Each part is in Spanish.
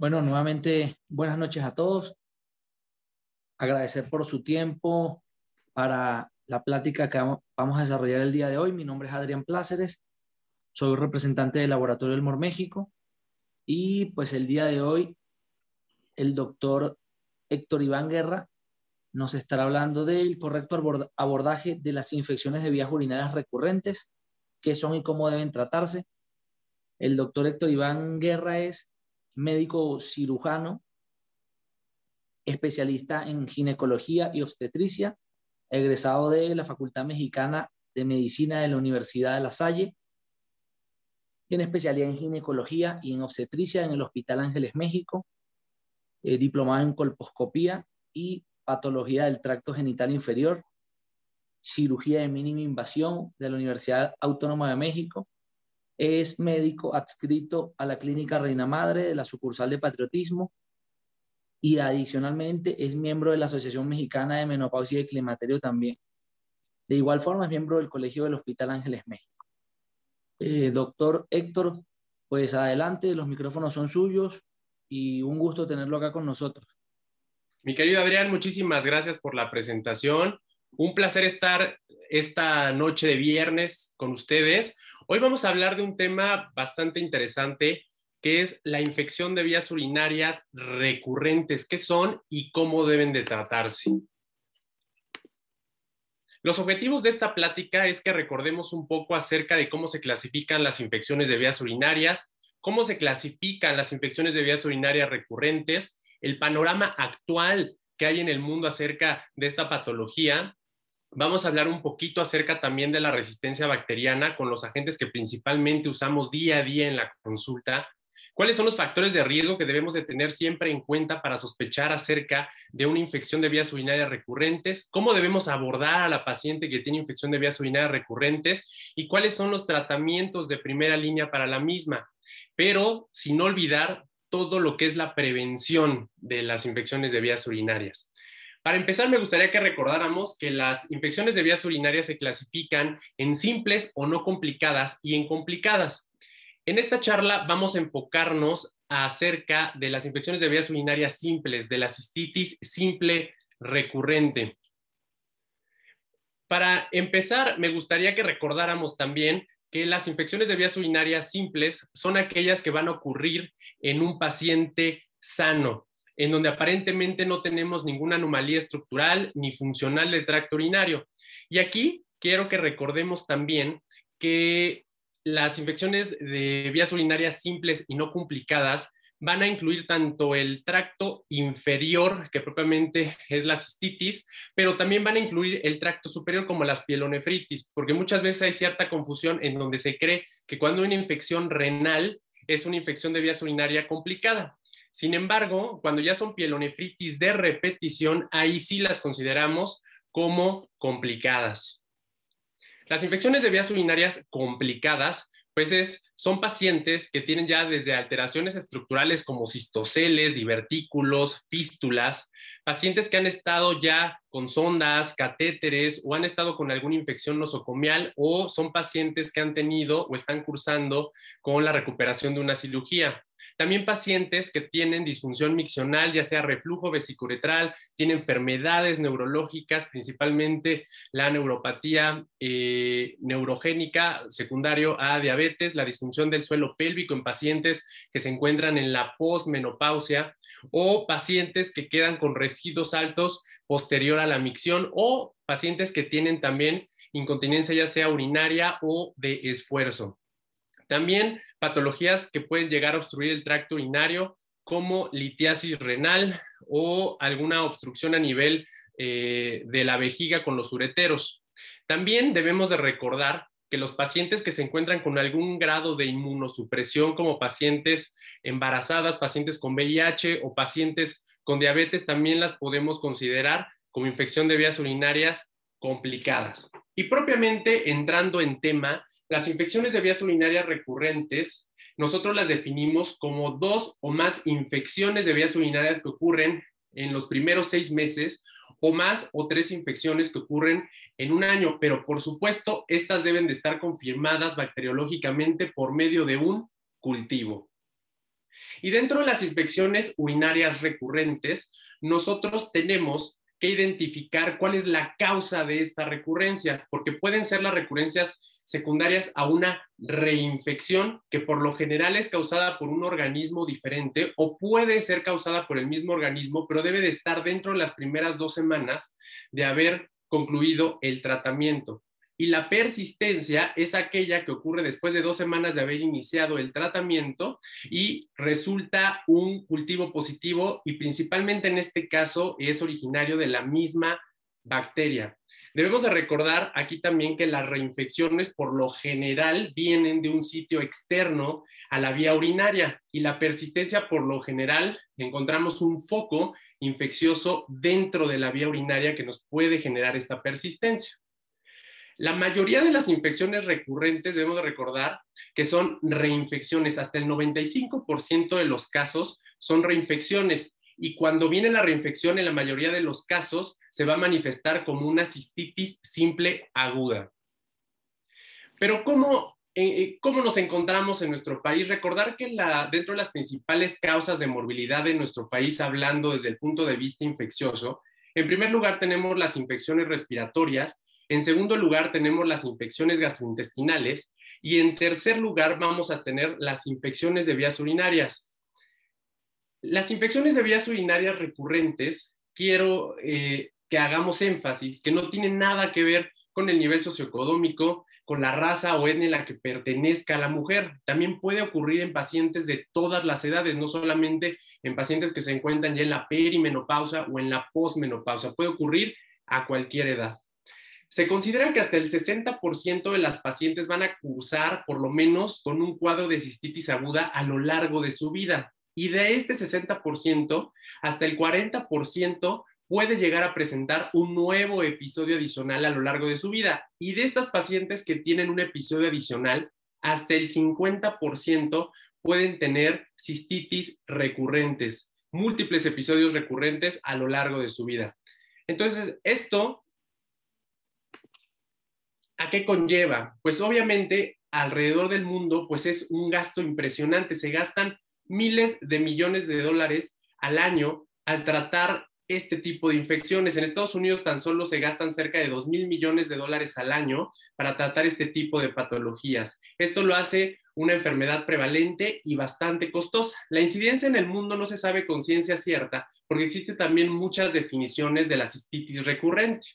Bueno, nuevamente buenas noches a todos. Agradecer por su tiempo para la plática que vamos a desarrollar el día de hoy. Mi nombre es Adrián Pláceres, soy representante del Laboratorio del Mor México y pues el día de hoy el doctor Héctor Iván Guerra nos estará hablando del correcto abordaje de las infecciones de vías urinarias recurrentes, qué son y cómo deben tratarse. El doctor Héctor Iván Guerra es médico cirujano, especialista en ginecología y obstetricia, egresado de la Facultad Mexicana de Medicina de la Universidad de La Salle. Tiene especialidad en ginecología y en obstetricia en el Hospital Ángeles México, eh, diplomado en colposcopía y patología del tracto genital inferior, cirugía de mínima invasión de la Universidad Autónoma de México. Es médico adscrito a la Clínica Reina Madre de la sucursal de Patriotismo y adicionalmente es miembro de la Asociación Mexicana de Menopausia y Climaterio también. De igual forma es miembro del Colegio del Hospital Ángeles México. Eh, doctor Héctor, pues adelante, los micrófonos son suyos y un gusto tenerlo acá con nosotros. Mi querido Adrián, muchísimas gracias por la presentación. Un placer estar esta noche de viernes con ustedes. Hoy vamos a hablar de un tema bastante interesante que es la infección de vías urinarias recurrentes, qué son y cómo deben de tratarse. Los objetivos de esta plática es que recordemos un poco acerca de cómo se clasifican las infecciones de vías urinarias, cómo se clasifican las infecciones de vías urinarias recurrentes, el panorama actual que hay en el mundo acerca de esta patología. Vamos a hablar un poquito acerca también de la resistencia bacteriana con los agentes que principalmente usamos día a día en la consulta. ¿Cuáles son los factores de riesgo que debemos de tener siempre en cuenta para sospechar acerca de una infección de vías urinarias recurrentes? ¿Cómo debemos abordar a la paciente que tiene infección de vías urinarias recurrentes? ¿Y cuáles son los tratamientos de primera línea para la misma? Pero sin olvidar todo lo que es la prevención de las infecciones de vías urinarias. Para empezar, me gustaría que recordáramos que las infecciones de vías urinarias se clasifican en simples o no complicadas y en complicadas. En esta charla vamos a enfocarnos acerca de las infecciones de vías urinarias simples, de la cistitis simple recurrente. Para empezar, me gustaría que recordáramos también que las infecciones de vías urinarias simples son aquellas que van a ocurrir en un paciente sano, en donde aparentemente no tenemos ninguna anomalía estructural ni funcional del tracto urinario. Y aquí quiero que recordemos también que las infecciones de vías urinarias simples y no complicadas van a incluir tanto el tracto inferior, que propiamente es la cistitis, pero también van a incluir el tracto superior como las pielonefritis, porque muchas veces hay cierta confusión en donde se cree que cuando una infección renal es una infección de vías urinarias complicada. Sin embargo, cuando ya son pielonefritis de repetición, ahí sí las consideramos como complicadas. Las infecciones de vías urinarias complicadas pues son pacientes que tienen ya desde alteraciones estructurales como cistoceles, divertículos, fístulas, pacientes que han estado ya con sondas, catéteres o han estado con alguna infección nosocomial o son pacientes que han tenido o están cursando con la recuperación de una cirugía. También pacientes que tienen disfunción miccional, ya sea reflujo vesicuretral, tienen enfermedades neurológicas, principalmente la neuropatía eh, neurogénica secundario a diabetes, la disfunción del suelo pélvico en pacientes que se encuentran en la posmenopausia o pacientes que quedan con residuos altos posterior a la micción o pacientes que tienen también incontinencia ya sea urinaria o de esfuerzo. También patologías que pueden llegar a obstruir el tracto urinario, como litiasis renal o alguna obstrucción a nivel eh, de la vejiga con los ureteros. También debemos de recordar que los pacientes que se encuentran con algún grado de inmunosupresión, como pacientes embarazadas, pacientes con VIH o pacientes con diabetes, también las podemos considerar como infección de vías urinarias complicadas. Y propiamente entrando en tema, las infecciones de vías urinarias recurrentes, nosotros las definimos como dos o más infecciones de vías urinarias que ocurren en los primeros seis meses o más o tres infecciones que ocurren en un año, pero por supuesto, estas deben de estar confirmadas bacteriológicamente por medio de un cultivo. Y dentro de las infecciones urinarias recurrentes, nosotros tenemos que identificar cuál es la causa de esta recurrencia, porque pueden ser las recurrencias secundarias a una reinfección que por lo general es causada por un organismo diferente o puede ser causada por el mismo organismo, pero debe de estar dentro de las primeras dos semanas de haber concluido el tratamiento. Y la persistencia es aquella que ocurre después de dos semanas de haber iniciado el tratamiento y resulta un cultivo positivo y principalmente en este caso es originario de la misma bacteria. Debemos de recordar aquí también que las reinfecciones por lo general vienen de un sitio externo a la vía urinaria y la persistencia por lo general encontramos un foco infeccioso dentro de la vía urinaria que nos puede generar esta persistencia. La mayoría de las infecciones recurrentes debemos recordar que son reinfecciones. Hasta el 95% de los casos son reinfecciones. Y cuando viene la reinfección, en la mayoría de los casos, se va a manifestar como una cistitis simple aguda. Pero ¿cómo, eh, eh, ¿cómo nos encontramos en nuestro país? Recordar que dentro de las principales causas de morbilidad en nuestro país, hablando desde el punto de vista infeccioso, en primer lugar tenemos las infecciones respiratorias, en segundo lugar, tenemos las infecciones gastrointestinales. Y en tercer lugar, vamos a tener las infecciones de vías urinarias. Las infecciones de vías urinarias recurrentes, quiero eh, que hagamos énfasis, que no tienen nada que ver con el nivel socioeconómico, con la raza o etnia en la que pertenezca la mujer. También puede ocurrir en pacientes de todas las edades, no solamente en pacientes que se encuentran ya en la perimenopausa o en la posmenopausa. Puede ocurrir a cualquier edad. Se considera que hasta el 60% de las pacientes van a cursar por lo menos con un cuadro de cistitis aguda a lo largo de su vida. Y de este 60%, hasta el 40% puede llegar a presentar un nuevo episodio adicional a lo largo de su vida. Y de estas pacientes que tienen un episodio adicional, hasta el 50% pueden tener cistitis recurrentes, múltiples episodios recurrentes a lo largo de su vida. Entonces, esto ¿A qué conlleva? Pues obviamente alrededor del mundo, pues es un gasto impresionante. Se gastan miles de millones de dólares al año al tratar este tipo de infecciones. En Estados Unidos tan solo se gastan cerca de 2 mil millones de dólares al año para tratar este tipo de patologías. Esto lo hace una enfermedad prevalente y bastante costosa. La incidencia en el mundo no se sabe con ciencia cierta porque existen también muchas definiciones de la cistitis recurrente.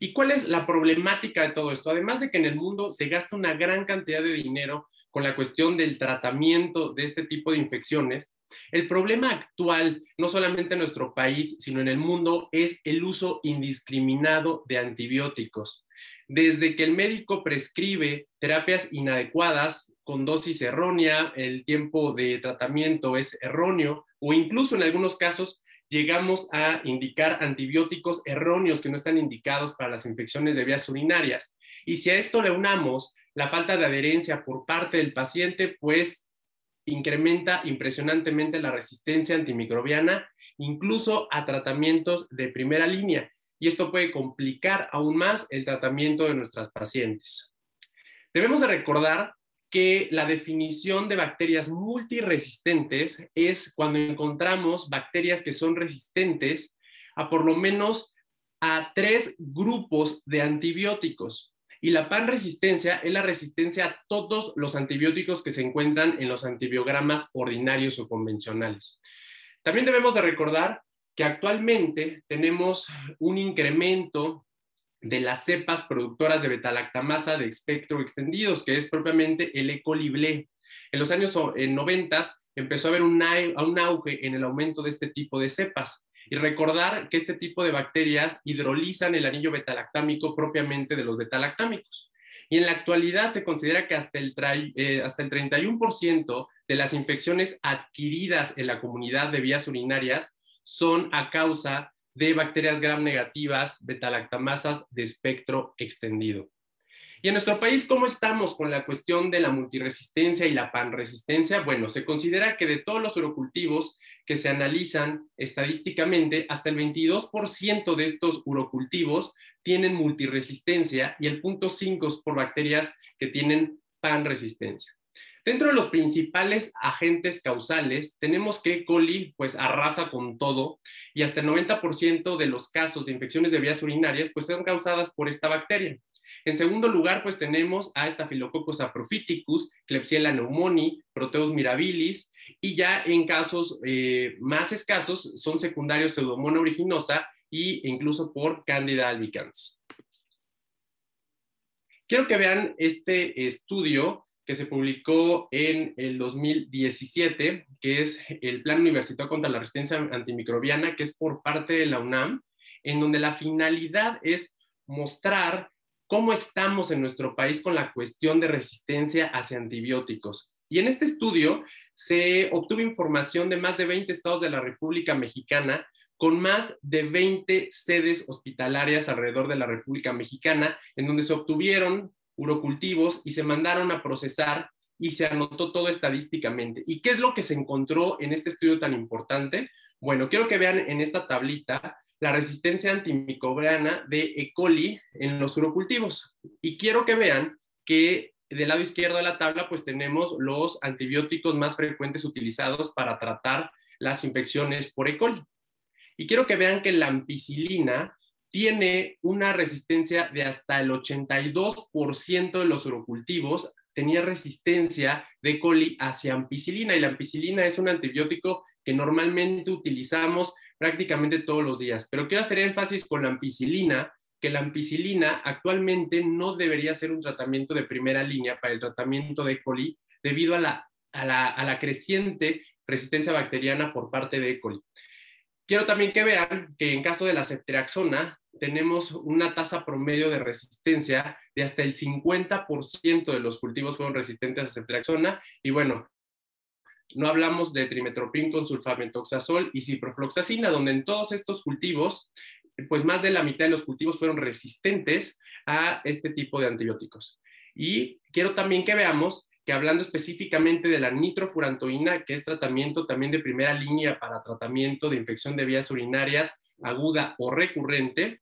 ¿Y cuál es la problemática de todo esto? Además de que en el mundo se gasta una gran cantidad de dinero con la cuestión del tratamiento de este tipo de infecciones, el problema actual, no solamente en nuestro país, sino en el mundo, es el uso indiscriminado de antibióticos. Desde que el médico prescribe terapias inadecuadas, con dosis errónea, el tiempo de tratamiento es erróneo, o incluso en algunos casos llegamos a indicar antibióticos erróneos que no están indicados para las infecciones de vías urinarias. Y si a esto le unamos la falta de adherencia por parte del paciente, pues incrementa impresionantemente la resistencia antimicrobiana, incluso a tratamientos de primera línea. Y esto puede complicar aún más el tratamiento de nuestras pacientes. Debemos de recordar que la definición de bacterias multiresistentes es cuando encontramos bacterias que son resistentes a por lo menos a tres grupos de antibióticos. Y la panresistencia es la resistencia a todos los antibióticos que se encuentran en los antibiogramas ordinarios o convencionales. También debemos de recordar que actualmente tenemos un incremento de las cepas productoras de betalactamasa de espectro extendidos, que es propiamente el E. coli En los años 90 empezó a haber un, un auge en el aumento de este tipo de cepas. Y recordar que este tipo de bacterias hidrolizan el anillo betalactámico propiamente de los betalactámicos. Y en la actualidad se considera que hasta el, eh, hasta el 31% de las infecciones adquiridas en la comunidad de vías urinarias son a causa de bacterias gram negativas, betalactamasas de espectro extendido. Y en nuestro país, ¿cómo estamos con la cuestión de la multiresistencia y la panresistencia? Bueno, se considera que de todos los urocultivos que se analizan estadísticamente, hasta el 22% de estos urocultivos tienen multiresistencia y el 0.5 es por bacterias que tienen panresistencia. Dentro de los principales agentes causales, tenemos que E. coli pues arrasa con todo y hasta el 90% de los casos de infecciones de vías urinarias pues son causadas por esta bacteria. En segundo lugar, pues tenemos a Staphylococcus apophyticus, Klebsiella pneumoniae, Proteus mirabilis, y ya en casos eh, más escasos son secundarios Pseudomonas aeruginosa e incluso por Candida albicans. Quiero que vean este estudio que se publicó en el 2017, que es el Plan Universitario contra la Resistencia Antimicrobiana, que es por parte de la UNAM, en donde la finalidad es mostrar cómo estamos en nuestro país con la cuestión de resistencia hacia antibióticos. Y en este estudio se obtuvo información de más de 20 estados de la República Mexicana con más de 20 sedes hospitalarias alrededor de la República Mexicana, en donde se obtuvieron urocultivos y se mandaron a procesar y se anotó todo estadísticamente. ¿Y qué es lo que se encontró en este estudio tan importante? Bueno, quiero que vean en esta tablita la resistencia antimicrobiana de E. coli en los urocultivos. Y quiero que vean que del lado izquierdo de la tabla pues tenemos los antibióticos más frecuentes utilizados para tratar las infecciones por E. coli. Y quiero que vean que la ampicilina tiene una resistencia de hasta el 82% de los urocultivos tenía resistencia de E. coli hacia ampicilina y la ampicilina es un antibiótico que normalmente utilizamos prácticamente todos los días. Pero quiero hacer énfasis con la ampicilina, que la ampicilina actualmente no debería ser un tratamiento de primera línea para el tratamiento de E. coli debido a la, a la, a la creciente resistencia bacteriana por parte de E. coli. Quiero también que vean que en caso de la ceftriaxona tenemos una tasa promedio de resistencia de hasta el 50% de los cultivos fueron resistentes a ceftriaxona y bueno, no hablamos de trimetoprim con sulfamethoxazol y ciprofloxacina, donde en todos estos cultivos, pues más de la mitad de los cultivos fueron resistentes a este tipo de antibióticos. Y quiero también que veamos que hablando específicamente de la nitrofurantoína, que es tratamiento también de primera línea para tratamiento de infección de vías urinarias aguda o recurrente,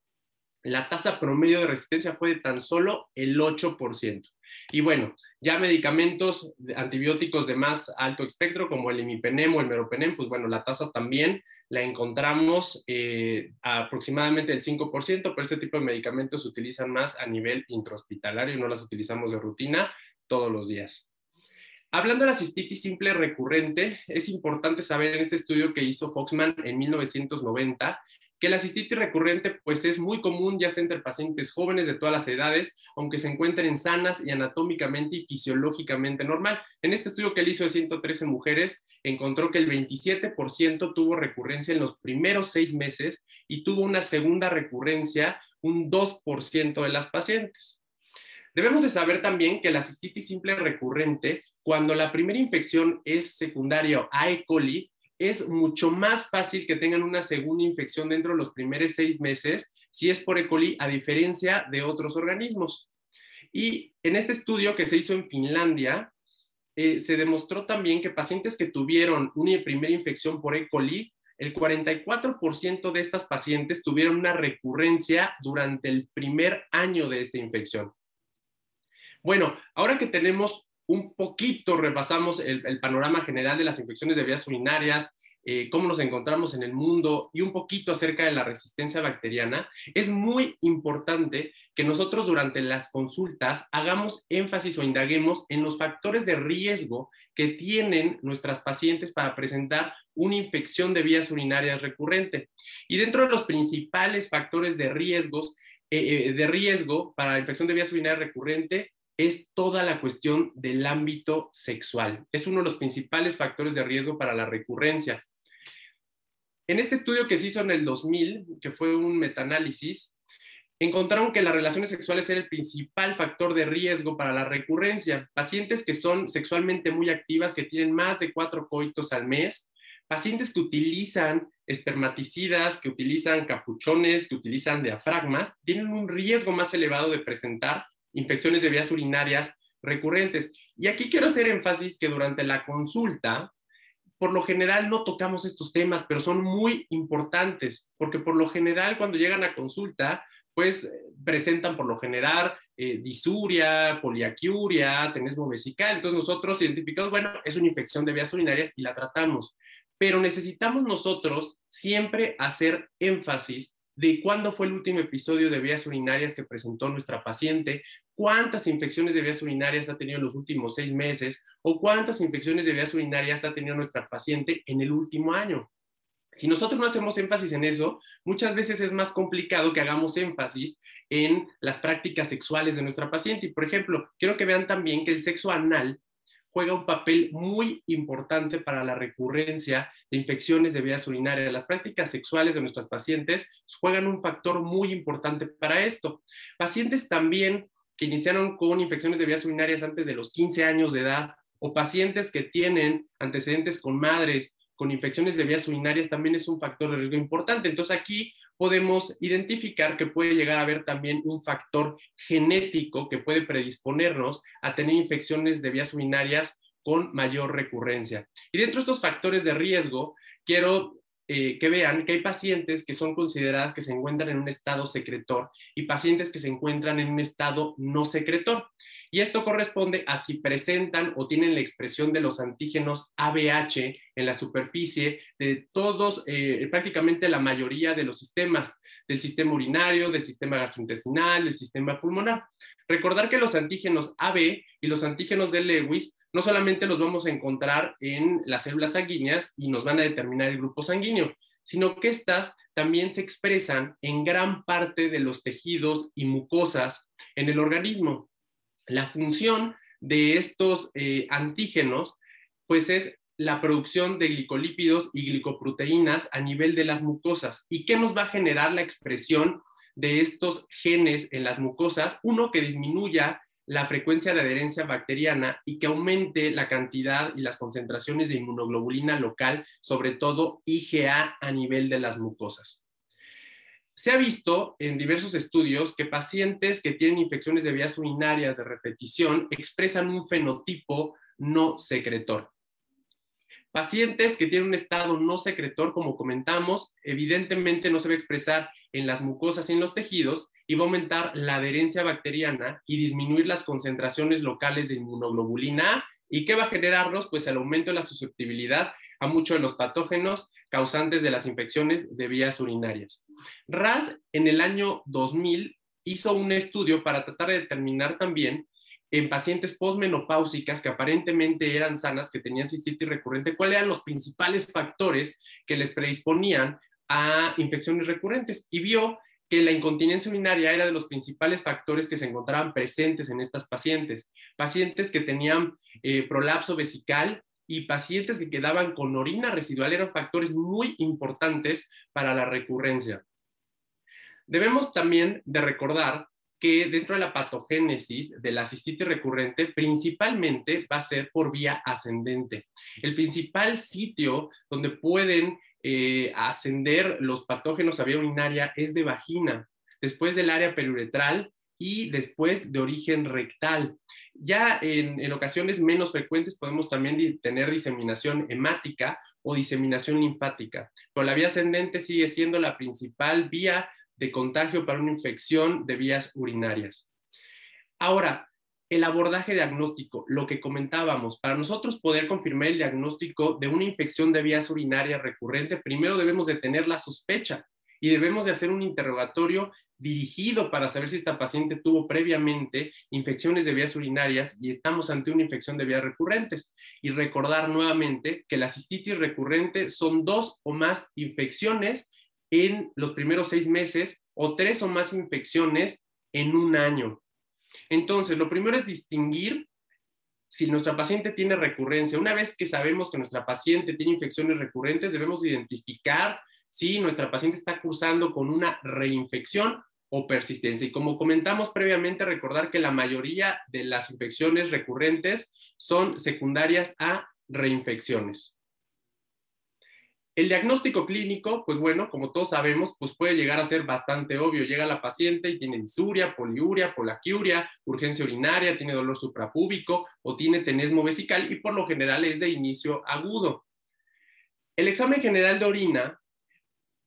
la tasa promedio de resistencia fue de tan solo el 8%. Y bueno, ya medicamentos antibióticos de más alto espectro, como el imipenem o el meropenem, pues bueno, la tasa también la encontramos eh, aproximadamente el 5%, pero este tipo de medicamentos se utilizan más a nivel intrahospitalario no las utilizamos de rutina todos los días. Hablando de la cistitis simple recurrente, es importante saber en este estudio que hizo Foxman en 1990 que la cistitis recurrente pues es muy común ya sea entre pacientes jóvenes de todas las edades, aunque se encuentren sanas y anatómicamente y fisiológicamente normal. En este estudio que él hizo de 113 mujeres, encontró que el 27% tuvo recurrencia en los primeros seis meses y tuvo una segunda recurrencia un 2% de las pacientes. Debemos de saber también que la cistitis simple recurrente cuando la primera infección es secundaria a E. coli, es mucho más fácil que tengan una segunda infección dentro de los primeros seis meses si es por E. coli, a diferencia de otros organismos. Y en este estudio que se hizo en Finlandia, eh, se demostró también que pacientes que tuvieron una primera infección por E. coli, el 44% de estas pacientes tuvieron una recurrencia durante el primer año de esta infección. Bueno, ahora que tenemos un poquito repasamos el, panorama general de las infecciones de vías urinarias, eh, cómo nos encontramos en el mundo y un poquito acerca de la resistencia bacteriana, es muy importante que nosotros durante las consultas hagamos énfasis o indaguemos en los factores de riesgo que tienen nuestras pacientes para presentar una infección de vías urinarias recurrente. Y dentro de los principales factores de riesgos, eh, eh, de riesgo para la infección de vías urinarias recurrente es toda la cuestión del ámbito sexual. Es uno de los principales factores de riesgo para la recurrencia. En este estudio que se hizo en el 2000, que fue un metaanálisis, encontraron que las relaciones sexuales era el principal factor de riesgo para la recurrencia. Pacientes que son sexualmente muy activas, que tienen más de cuatro coitos al mes, pacientes que utilizan espermaticidas, que utilizan capuchones, que utilizan diafragmas, tienen un riesgo más elevado de presentar infecciones de vías urinarias recurrentes. Y aquí quiero hacer énfasis que durante la consulta, por lo general no tocamos estos temas, pero son muy importantes, porque por lo general cuando llegan a consulta, pues presentan por lo general eh, disuria, poliaquiuria, tenesmo vesical. Entonces nosotros identificamos, bueno, es una infección de vías urinarias y la tratamos. Pero necesitamos nosotros siempre hacer énfasis de cuándo fue el último episodio de vías urinarias que presentó nuestra paciente, cuántas infecciones de vías urinarias ha tenido en los últimos seis meses o cuántas infecciones de vías urinarias ha tenido nuestra paciente en el último año. Si nosotros no hacemos énfasis en eso, muchas veces es más complicado que hagamos énfasis en las prácticas sexuales de nuestra paciente. Y, por ejemplo, quiero que vean también que el sexo anal juega un papel muy importante para la recurrencia de infecciones de vías urinarias. Las prácticas sexuales de nuestros pacientes juegan un factor muy importante para esto. Pacientes también que iniciaron con infecciones de vías urinarias antes de los 15 años de edad o pacientes que tienen antecedentes con madres con infecciones de vías urinarias también es un factor de riesgo importante. Entonces aquí podemos identificar que puede llegar a haber también un factor genético que puede predisponernos a tener infecciones de vías urinarias con mayor recurrencia. Y dentro de estos factores de riesgo, quiero eh, que vean que hay pacientes que son consideradas que se encuentran en un estado secretor y pacientes que se encuentran en un estado no secretor. Y esto corresponde a si presentan o tienen la expresión de los antígenos ABH en la superficie de todos, eh, prácticamente la mayoría de los sistemas, del sistema urinario, del sistema gastrointestinal, del sistema pulmonar. Recordar que los antígenos AB y los antígenos de Lewis no solamente los vamos a encontrar en las células sanguíneas y nos van a determinar el grupo sanguíneo, sino que estas también se expresan en gran parte de los tejidos y mucosas en el organismo. La función de estos eh, antígenos, pues es la producción de glicolípidos y glicoproteínas a nivel de las mucosas. ¿Y qué nos va a generar la expresión de estos genes en las mucosas? Uno, que disminuya la frecuencia de adherencia bacteriana y que aumente la cantidad y las concentraciones de inmunoglobulina local, sobre todo IgA a nivel de las mucosas. Se ha visto en diversos estudios que pacientes que tienen infecciones de vías urinarias de repetición expresan un fenotipo no secretor. Pacientes que tienen un estado no secretor, como comentamos, evidentemente no se va a expresar en las mucosas y en los tejidos y va a aumentar la adherencia bacteriana y disminuir las concentraciones locales de inmunoglobulina A. ¿Y qué va a generarnos? Pues el aumento de la susceptibilidad a muchos de los patógenos causantes de las infecciones de vías urinarias. RAS en el año 2000 hizo un estudio para tratar de determinar también en pacientes posmenopáusicas que aparentemente eran sanas, que tenían cistitis recurrente, cuáles eran los principales factores que les predisponían a infecciones recurrentes y vio que la incontinencia urinaria era de los principales factores que se encontraban presentes en estas pacientes. Pacientes que tenían eh, prolapso vesical y pacientes que quedaban con orina residual eran factores muy importantes para la recurrencia. Debemos también de recordar que dentro de la patogénesis de la cistitis recurrente principalmente va a ser por vía ascendente. El principal sitio donde pueden eh, ascender los patógenos a vía urinaria es de vagina, después del área periuretral y después de origen rectal. Ya en, ocasiones menos frecuentes podemos también tener diseminación hemática o diseminación linfática, pero la vía ascendente sigue siendo la principal vía de contagio para una infección de vías urinarias. Ahora, el abordaje diagnóstico, lo que comentábamos, para nosotros poder confirmar el diagnóstico de una infección de vías urinarias recurrente, primero debemos de tener la sospecha y debemos de hacer un interrogatorio dirigido para saber si esta paciente tuvo previamente infecciones de vías urinarias y estamos ante una infección de vías recurrentes. Y recordar nuevamente que la cistitis recurrente son dos o más infecciones en los primeros seis meses o tres o más infecciones en un año. Entonces, lo primero es distinguir si nuestra paciente tiene recurrencia. Una vez que sabemos que nuestra paciente tiene infecciones recurrentes, debemos identificar si nuestra paciente está cursando con una reinfección o persistencia. Y como comentamos previamente, recordar que la mayoría de las infecciones recurrentes son secundarias a reinfecciones. El diagnóstico clínico, pues bueno, como todos sabemos, pues puede llegar a ser bastante obvio. Llega la paciente y tiene disuria, poliuria, polaquiuria, urgencia urinaria, tiene dolor suprapúbico o tiene tenesmo vesical y por lo general es de inicio agudo. El examen general de orina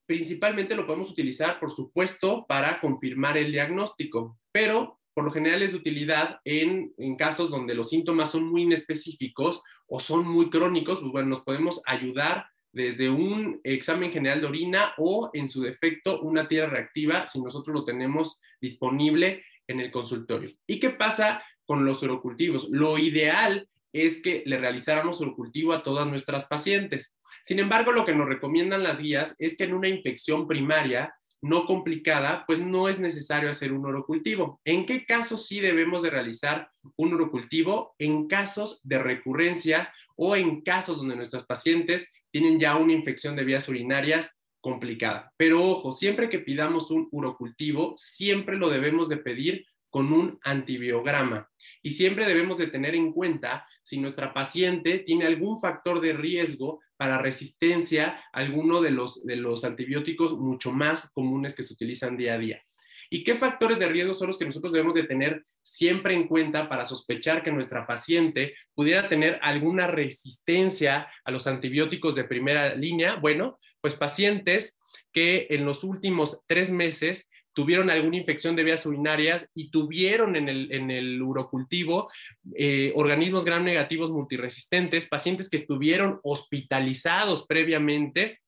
principalmente lo podemos utilizar, por supuesto, para confirmar el diagnóstico, pero por lo general es de utilidad en, en, casos donde los síntomas son muy inespecíficos o son muy crónicos, pues bueno, nos podemos ayudar desde un examen general de orina o en su defecto una tierra reactiva si nosotros lo tenemos disponible en el consultorio. ¿Y qué pasa con los urocultivos? Lo ideal es que le realizáramos urocultivo a todas nuestras pacientes. Sin embargo, lo que nos recomiendan las guías es que en una infección primaria no complicada, pues no es necesario hacer un urocultivo. ¿En qué casos sí debemos de realizar un urocultivo? En casos de recurrencia o en casos donde nuestros pacientes tienen ya una infección de vías urinarias complicada. Pero ojo, siempre que pidamos un urocultivo, siempre lo debemos de pedir con un antibiograma. Y siempre debemos de tener en cuenta si nuestra paciente tiene algún factor de riesgo para resistencia a alguno de los, de los antibióticos mucho más comunes que se utilizan día a día. ¿Y qué factores de riesgo son los que nosotros debemos de tener siempre en cuenta para sospechar que nuestra paciente pudiera tener alguna resistencia a los antibióticos de primera línea? Bueno, pues pacientes que en los últimos tres meses tuvieron alguna infección de vías urinarias y tuvieron en el, en el urocultivo eh, organismos gram negativos multiresistentes, pacientes que estuvieron hospitalizados previamente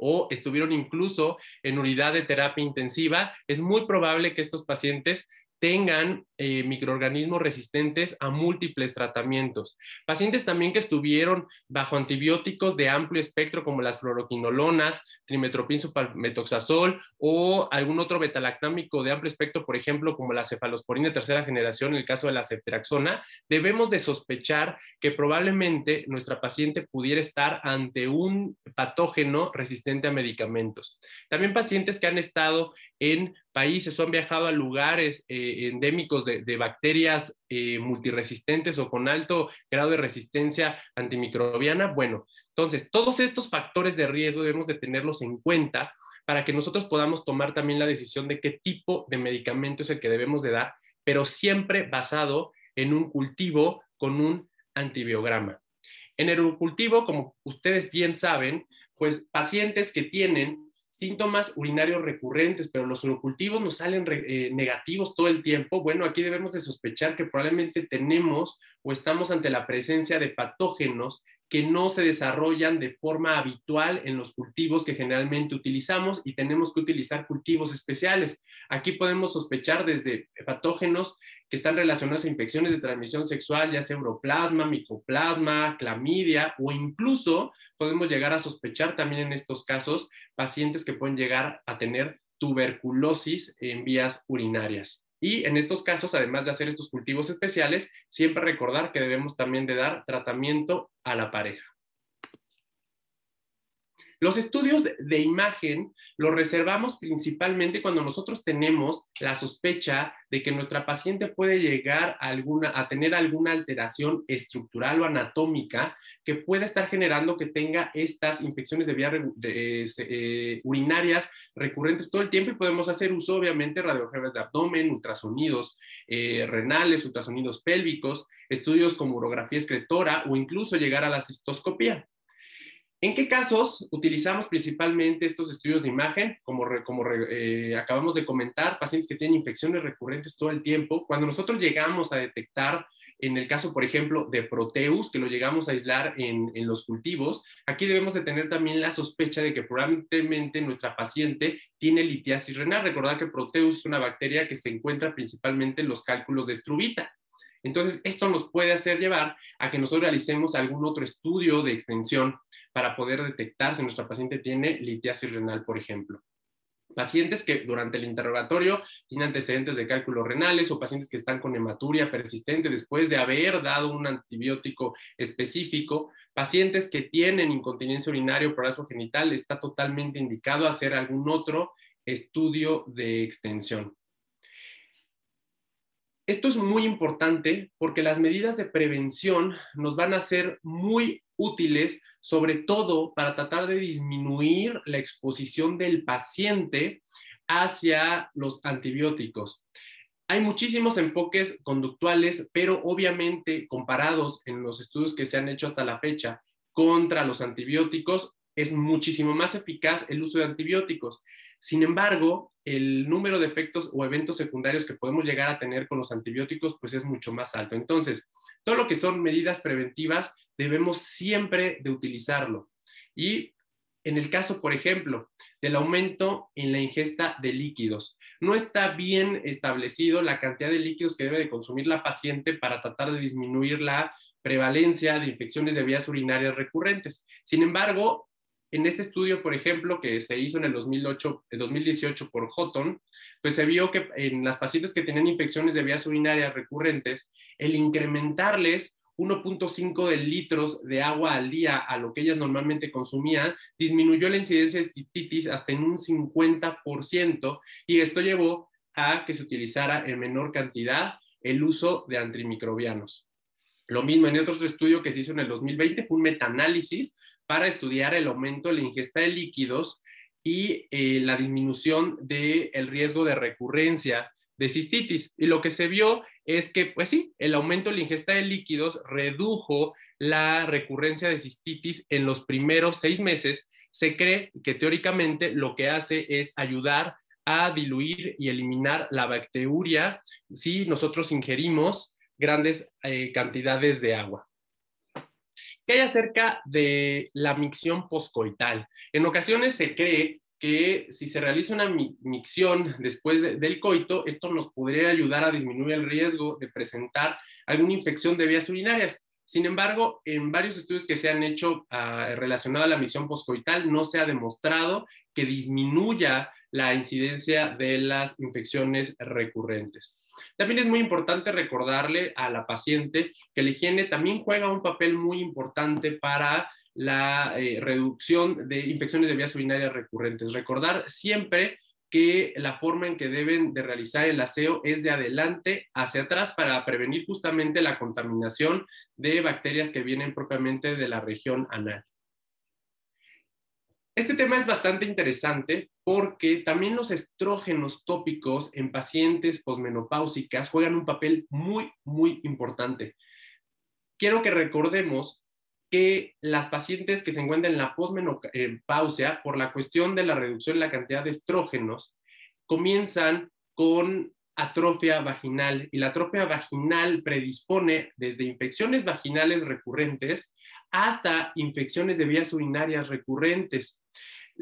o estuvieron incluso en unidad de terapia intensiva, es muy probable que estos pacientes tengan eh, microorganismos resistentes a múltiples tratamientos. Pacientes también que estuvieron bajo antibióticos de amplio espectro como las fluoroquinolonas, trimetropin metoxazol o algún otro betalactámico de amplio espectro, por ejemplo, como la cefalosporina de tercera generación, en el caso de la ceftriaxona, debemos de sospechar que probablemente nuestra paciente pudiera estar ante un patógeno resistente a medicamentos. También pacientes que han estado en países o han viajado a lugares eh, endémicos de, bacterias eh, multiresistentes o con alto grado de resistencia antimicrobiana. Bueno, entonces, todos estos factores de riesgo debemos de tenerlos en cuenta para que nosotros podamos tomar también la decisión de qué tipo de medicamento es el que debemos de dar, pero siempre basado en un cultivo con un antibiograma. En el cultivo, como ustedes bien saben, pues pacientes que tienen síntomas urinarios recurrentes, pero los urocultivos nos salen eh, negativos todo el tiempo, bueno, aquí debemos de sospechar que probablemente tenemos o estamos ante la presencia de patógenos que no se desarrollan de forma habitual en los cultivos que generalmente utilizamos y tenemos que utilizar cultivos especiales. Aquí podemos sospechar desde patógenos que están relacionados a infecciones de transmisión sexual, ya sea europlasma, micoplasma, clamidia o incluso podemos llegar a sospechar también en estos casos pacientes que pueden llegar a tener tuberculosis en vías urinarias. Y en estos casos, además de hacer estos cultivos especiales, siempre recordar que debemos también de dar tratamiento a la pareja. Los estudios de imagen los reservamos principalmente cuando nosotros tenemos la sospecha de que nuestra paciente puede llegar a, alguna, tener alguna alteración estructural o anatómica que pueda estar generando que tenga estas infecciones de vías eh, urinarias recurrentes todo el tiempo y podemos hacer uso, obviamente, radiografías de abdomen, ultrasonidos eh, renales, ultrasonidos pélvicos, estudios como urografía excretora o incluso llegar a la cistoscopía. ¿En qué casos utilizamos principalmente estos estudios de imagen? Como, eh, acabamos de comentar, pacientes que tienen infecciones recurrentes todo el tiempo. Cuando nosotros llegamos a detectar, en el caso, por ejemplo, de Proteus, que lo llegamos a aislar en, en los cultivos, aquí debemos de tener también la sospecha de que probablemente nuestra paciente tiene litiasis renal. Recordar que Proteus es una bacteria que se encuentra principalmente en los cálculos de estrubita. Entonces, esto nos puede hacer llevar a que nosotros realicemos algún otro estudio de extensión para poder detectar si nuestra paciente tiene litiasis renal, por ejemplo. Pacientes que durante el interrogatorio tienen antecedentes de cálculos renales o pacientes que están con hematuria persistente después de haber dado un antibiótico específico, pacientes que tienen incontinencia urinaria o prolapso genital, está totalmente indicado hacer algún otro estudio de extensión. Esto es muy importante porque las medidas de prevención nos van a ser muy útiles, sobre todo para tratar de disminuir la exposición del paciente hacia los antibióticos. Hay muchísimos enfoques conductuales, pero obviamente comparados en los estudios que se han hecho hasta la fecha contra los antibióticos, es muchísimo más eficaz el uso de antibióticos. Sin embargo, el número de efectos o eventos secundarios que podemos llegar a tener con los antibióticos pues es mucho más alto. Entonces, todo lo que son medidas preventivas debemos siempre de utilizarlo. Y en el caso, por ejemplo, del aumento en la ingesta de líquidos, no está bien establecido la cantidad de líquidos que debe de consumir la paciente para tratar de disminuir la prevalencia de infecciones de vías urinarias recurrentes. Sin embargo, en este estudio, por ejemplo, que se hizo en el 2008, el 2018 por Houghton, pues se vio que en las pacientes que tenían infecciones de vías urinarias recurrentes, el incrementarles 1.5 de litros de agua al día a lo que ellas normalmente consumían, disminuyó la incidencia de cistitis hasta en un 50% y esto llevó a que se utilizara en menor cantidad el uso de antimicrobianos. Lo mismo en otro estudio que se hizo en el 2020 fue un metaanálisis para estudiar el aumento de la ingesta de líquidos y eh, la disminución del riesgo de recurrencia de cistitis. Y lo que se vio es que, pues sí, el aumento de la ingesta de líquidos redujo la recurrencia de cistitis en los primeros seis meses. Se cree que teóricamente lo que hace es ayudar a diluir y eliminar la bacteria si nosotros ingerimos grandes eh, cantidades de agua. ¿Qué hay acerca de la micción poscoital? En ocasiones se cree que si se realiza una micción después del coito, esto nos podría ayudar a disminuir el riesgo de presentar alguna infección de vías urinarias. Sin embargo, en varios estudios que se han hecho uh, relacionados a la micción poscoital, no se ha demostrado que disminuya la incidencia de las infecciones recurrentes. También es muy importante recordarle a la paciente que la higiene también juega un papel muy importante para la eh, reducción de infecciones de vías urinarias recurrentes. Recordar siempre que la forma en que deben de realizar el aseo es de adelante hacia atrás para prevenir justamente la contaminación de bacterias que vienen propiamente de la región anal. Este tema es bastante interesante porque también los estrógenos tópicos en pacientes posmenopáusicas juegan un papel muy, muy importante. Quiero que recordemos que las pacientes que se encuentran en la posmenopausia, por la cuestión de la reducción de la cantidad de estrógenos, comienzan con atrofia vaginal y la atrofia vaginal predispone desde infecciones vaginales recurrentes hasta infecciones de vías urinarias recurrentes.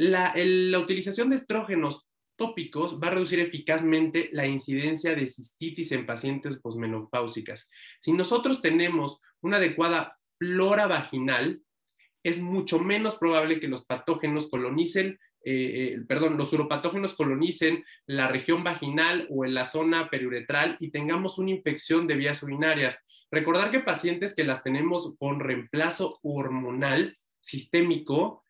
La, la utilización de estrógenos tópicos va a reducir eficazmente la incidencia de cistitis en pacientes posmenopáusicas. Si nosotros tenemos una adecuada flora vaginal, es mucho menos probable que los patógenos colonicen, eh, eh, perdón, los uropatógenos colonicen la región vaginal o en la zona periuretral y tengamos una infección de vías urinarias. Recordar que pacientes que las tenemos con reemplazo hormonal sistémico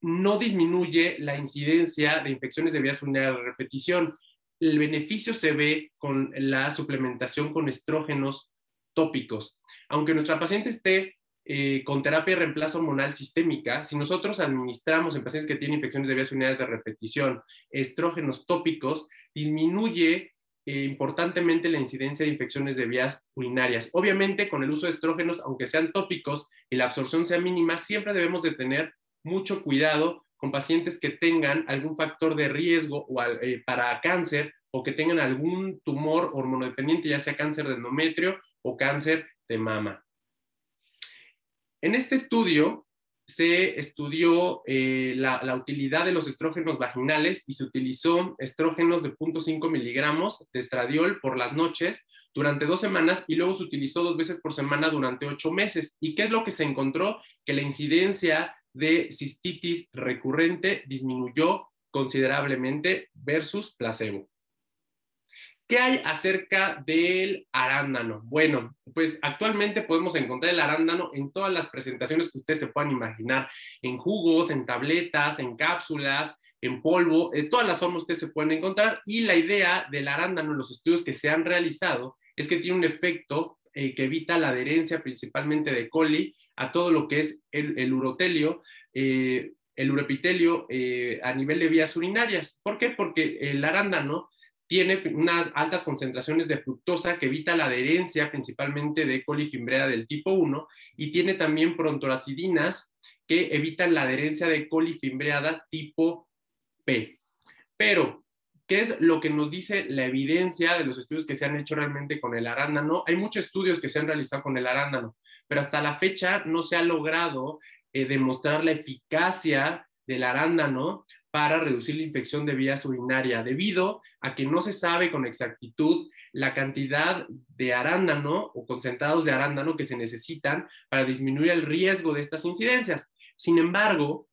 no disminuye la incidencia de infecciones de vías urinarias de repetición. El beneficio se ve con la suplementación con estrógenos tópicos. Aunque nuestra paciente esté eh, con terapia de reemplazo hormonal sistémica, si nosotros administramos en pacientes que tienen infecciones de vías urinarias de repetición estrógenos tópicos, disminuye eh, importantemente la incidencia de infecciones de vías urinarias. Obviamente, con el uso de estrógenos, aunque sean tópicos y la absorción sea mínima, siempre debemos de tener mucho cuidado con pacientes que tengan algún factor de riesgo eh, para cáncer o que tengan algún tumor hormonodependiente, ya sea cáncer de endometrio o cáncer de mama. En este estudio se estudió eh, la, utilidad de los estrógenos vaginales y se utilizó estrógenos de 0.5 miligramos de estradiol por las noches durante dos semanas y luego se utilizó dos veces por semana durante ocho meses. ¿Y qué es lo que se encontró? Que la incidencia de cistitis recurrente disminuyó considerablemente versus placebo. ¿Qué hay acerca del arándano? Bueno, pues actualmente podemos encontrar el arándano en todas las presentaciones que ustedes se puedan imaginar, en jugos, en tabletas, en cápsulas, en polvo, de todas las formas ustedes se pueden encontrar. Y la idea del arándano en los estudios que se han realizado es que tiene un efecto eh, que evita la adherencia principalmente de coli a todo lo que es el, urotelio. Eh, el urepitelio eh, a nivel de vías urinarias. ¿Por qué? Porque el arándano tiene unas altas concentraciones de fructosa que evita la adherencia principalmente de colifimbrea del tipo 1 y tiene también prontoracidinas que evitan la adherencia de coli tipo P. Pero, ¿qué es lo que nos dice la evidencia de los estudios que se han hecho realmente con el arándano? Hay muchos estudios que se han realizado con el arándano, pero hasta la fecha no se ha logrado eh, demostrar la eficacia del arándano para reducir la infección de vías urinarias, debido a que no se sabe con exactitud la cantidad de arándano o concentrados de arándano que se necesitan para disminuir el riesgo de estas incidencias. Sin embargo,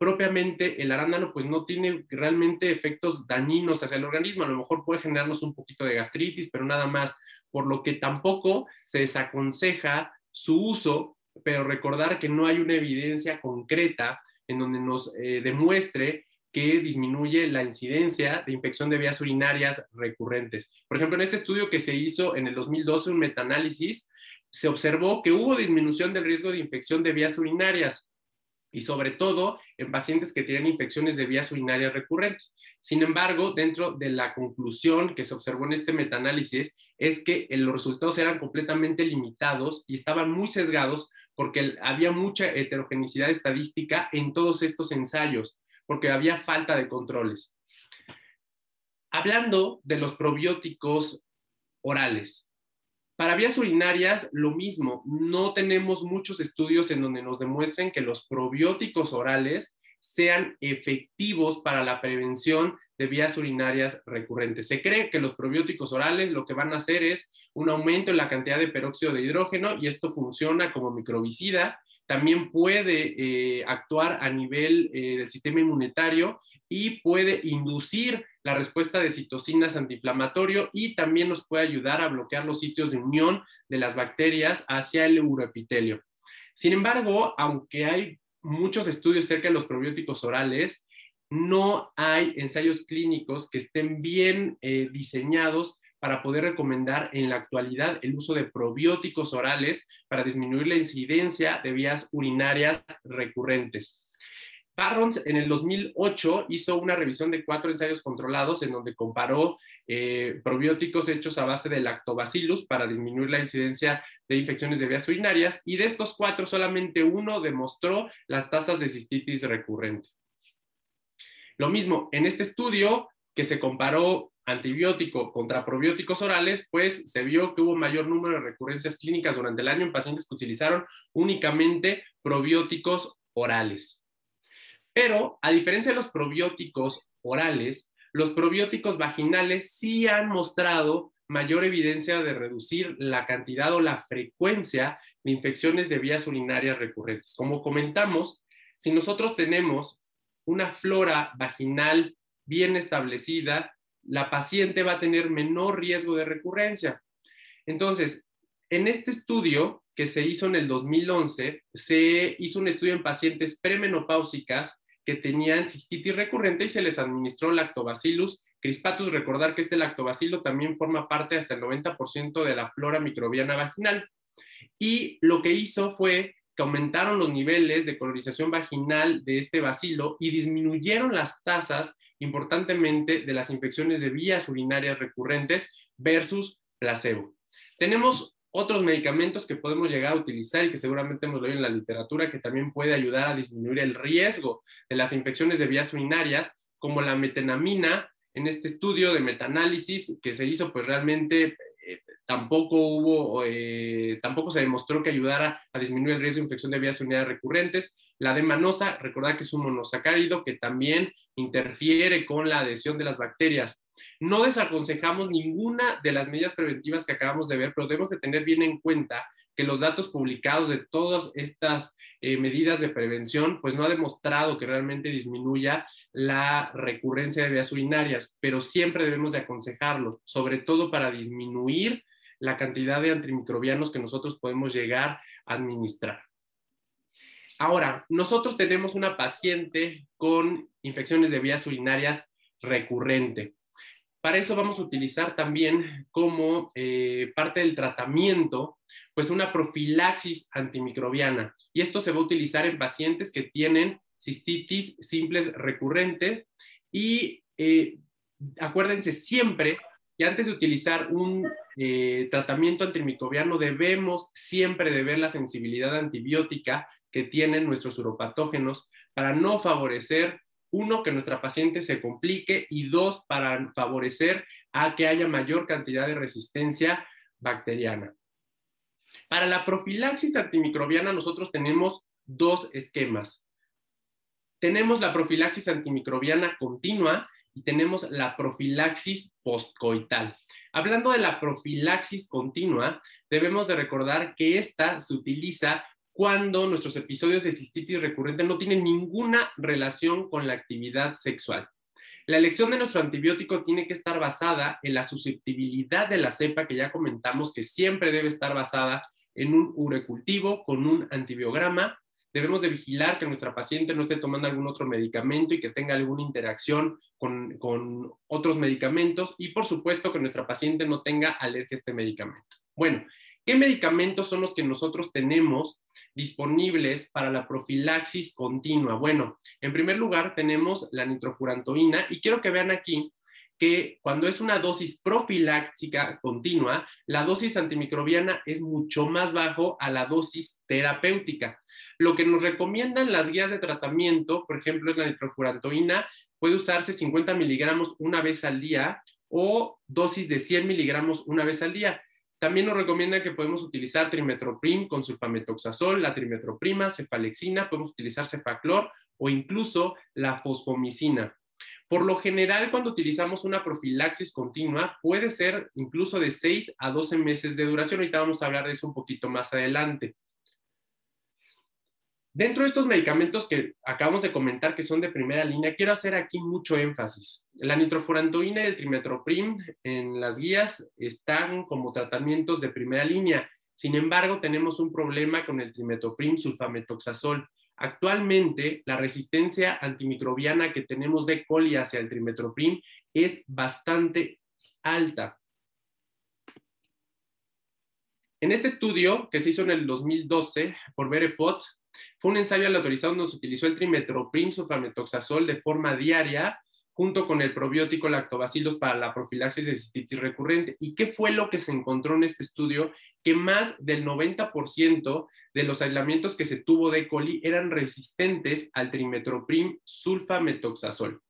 propiamente el arándano pues no tiene realmente efectos dañinos hacia el organismo, a lo mejor puede generarnos un poquito de gastritis, pero nada más, por lo que tampoco se desaconseja su uso, pero recordar que no hay una evidencia concreta en donde nos eh, demuestre que disminuye la incidencia de infección de vías urinarias recurrentes. Por ejemplo, en este estudio que se hizo en el 2012, un metaanálisis, se observó que hubo disminución del riesgo de infección de vías urinarias y sobre todo en pacientes que tienen infecciones de vías urinarias recurrentes. Sin embargo, dentro de la conclusión que se observó en este metaanálisis es que los resultados eran completamente limitados y estaban muy sesgados porque había mucha heterogeneidad estadística en todos estos ensayos, porque había falta de controles. Hablando de los probióticos orales, para vías urinarias, lo mismo, no tenemos muchos estudios en donde nos demuestren que los probióticos orales sean efectivos para la prevención de vías urinarias recurrentes. Se cree que los probióticos orales lo que van a hacer es un aumento en la cantidad de peróxido de hidrógeno y esto funciona como microbicida. También puede eh, actuar a nivel eh, del sistema inmunitario y puede inducir la respuesta de citocinas antiinflamatorio y también nos puede ayudar a bloquear los sitios de unión de las bacterias hacia el uroepitelio. Sin embargo, aunque hay muchos estudios acerca de los probióticos orales, no hay ensayos clínicos que estén bien eh, diseñados para poder recomendar en la actualidad el uso de probióticos orales para disminuir la incidencia de vías urinarias recurrentes. Barrons en el 2008 hizo una revisión de cuatro ensayos controlados en donde comparó eh, probióticos hechos a base de lactobacillus para disminuir la incidencia de infecciones de vías urinarias y de estos cuatro solamente uno demostró las tasas de cistitis recurrente. Lo mismo, en este estudio que se comparó antibiótico contra probióticos orales, pues se vio que hubo mayor número de recurrencias clínicas durante el año en pacientes que utilizaron únicamente probióticos orales. Pero a diferencia de los probióticos orales, los probióticos vaginales sí han mostrado mayor evidencia de reducir la cantidad o la frecuencia de infecciones de vías urinarias recurrentes. Como comentamos, si nosotros tenemos una flora vaginal bien establecida, la paciente va a tener menor riesgo de recurrencia. Entonces, en este estudio que se hizo en el 2011, se hizo un estudio en pacientes premenopáusicas que tenían cistitis recurrente y se les administró lactobacillus crispatus. Recordar que este lactobacilo también forma parte hasta el 90% de la flora microbiana vaginal. Y lo que hizo fue que aumentaron los niveles de colonización vaginal de este bacilo y disminuyeron las tasas importantemente de las infecciones de vías urinarias recurrentes versus placebo. Tenemos otros medicamentos que podemos llegar a utilizar y que seguramente hemos leído en la literatura que también puede ayudar a disminuir el riesgo de las infecciones de vías urinarias, como la metenamina. En este estudio de metaanálisis que se hizo, pues realmente eh, tampoco hubo, eh, tampoco se demostró que ayudara a disminuir el riesgo de infección de vías urinarias recurrentes. La demanosa, recordad que es un monosacárido que también interfiere con la adhesión de las bacterias no desaconsejamos ninguna de las medidas preventivas que acabamos de ver, pero debemos de tener bien en cuenta que los datos publicados de todas estas eh, medidas de prevención, pues no ha demostrado que realmente disminuya la recurrencia de vías urinarias, pero siempre debemos de aconsejarlo, sobre todo para disminuir la cantidad de antimicrobianos que nosotros podemos llegar a administrar. Ahora, nosotros tenemos una paciente con infecciones de vías urinarias recurrente. Para eso vamos a utilizar también como eh, parte del tratamiento, pues una profilaxis antimicrobiana. Y esto se va a utilizar en pacientes que tienen cistitis simples recurrentes. Y eh, acuérdense siempre que antes de utilizar un eh, tratamiento antimicrobiano debemos siempre de ver la sensibilidad antibiótica que tienen nuestros uropatógenos para no favorecer, uno, que nuestra paciente se complique y dos, para favorecer a que haya mayor cantidad de resistencia bacteriana. Para la profilaxis antimicrobiana nosotros tenemos dos esquemas. Tenemos la profilaxis antimicrobiana continua y tenemos la profilaxis postcoital. Hablando de la profilaxis continua, debemos de recordar que esta se utiliza cuando nuestros episodios de cistitis recurrente no tienen ninguna relación con la actividad sexual. La elección de nuestro antibiótico tiene que estar basada en la susceptibilidad de la cepa, que ya comentamos que siempre debe estar basada en un urecultivo con un antibiograma. Debemos de vigilar que nuestra paciente no esté tomando algún otro medicamento y que tenga alguna interacción con, con otros medicamentos y por supuesto que nuestra paciente no tenga alergia a este medicamento. Bueno, ¿Qué medicamentos son los que nosotros tenemos disponibles para la profilaxis continua? Bueno, en primer lugar tenemos la nitrofurantoína y quiero que vean aquí que cuando es una dosis profiláctica continua, la dosis antimicrobiana es mucho más bajo a la dosis terapéutica. Lo que nos recomiendan las guías de tratamiento, por ejemplo, es la nitrofurantoína, puede usarse 50 miligramos una vez al día o dosis de 100 miligramos una vez al día. También nos recomiendan que podemos utilizar trimetoprim con sulfametoxazol, la trimetroprima, cefalexina, podemos utilizar cefaclor o incluso la fosfomicina. Por lo general, cuando utilizamos una profilaxis continua, puede ser incluso de 6 a 12 meses de duración. Ahorita vamos a hablar de eso un poquito más adelante. Dentro de estos medicamentos que acabamos de comentar que son de primera línea, quiero hacer aquí mucho énfasis. La nitrofurantoína y el trimetoprim en las guías están como tratamientos de primera línea. Sin embargo, tenemos un problema con el trimetoprim sulfametoxazol. Actualmente, la resistencia antimicrobiana que tenemos de coli hacia el trimetoprim es bastante alta. En este estudio que se hizo en el 2012 por Berepot, fue un ensayo aleatorizado donde se utilizó el trimetoprim sulfametoxazol de forma diaria junto con el probiótico lactobacillus para la profilaxis de cistitis recurrente. ¿Y qué fue lo que se encontró en este estudio? Que más del 90% de los aislamientos que se tuvo de coli eran resistentes al trimetoprim sulfametoxazol.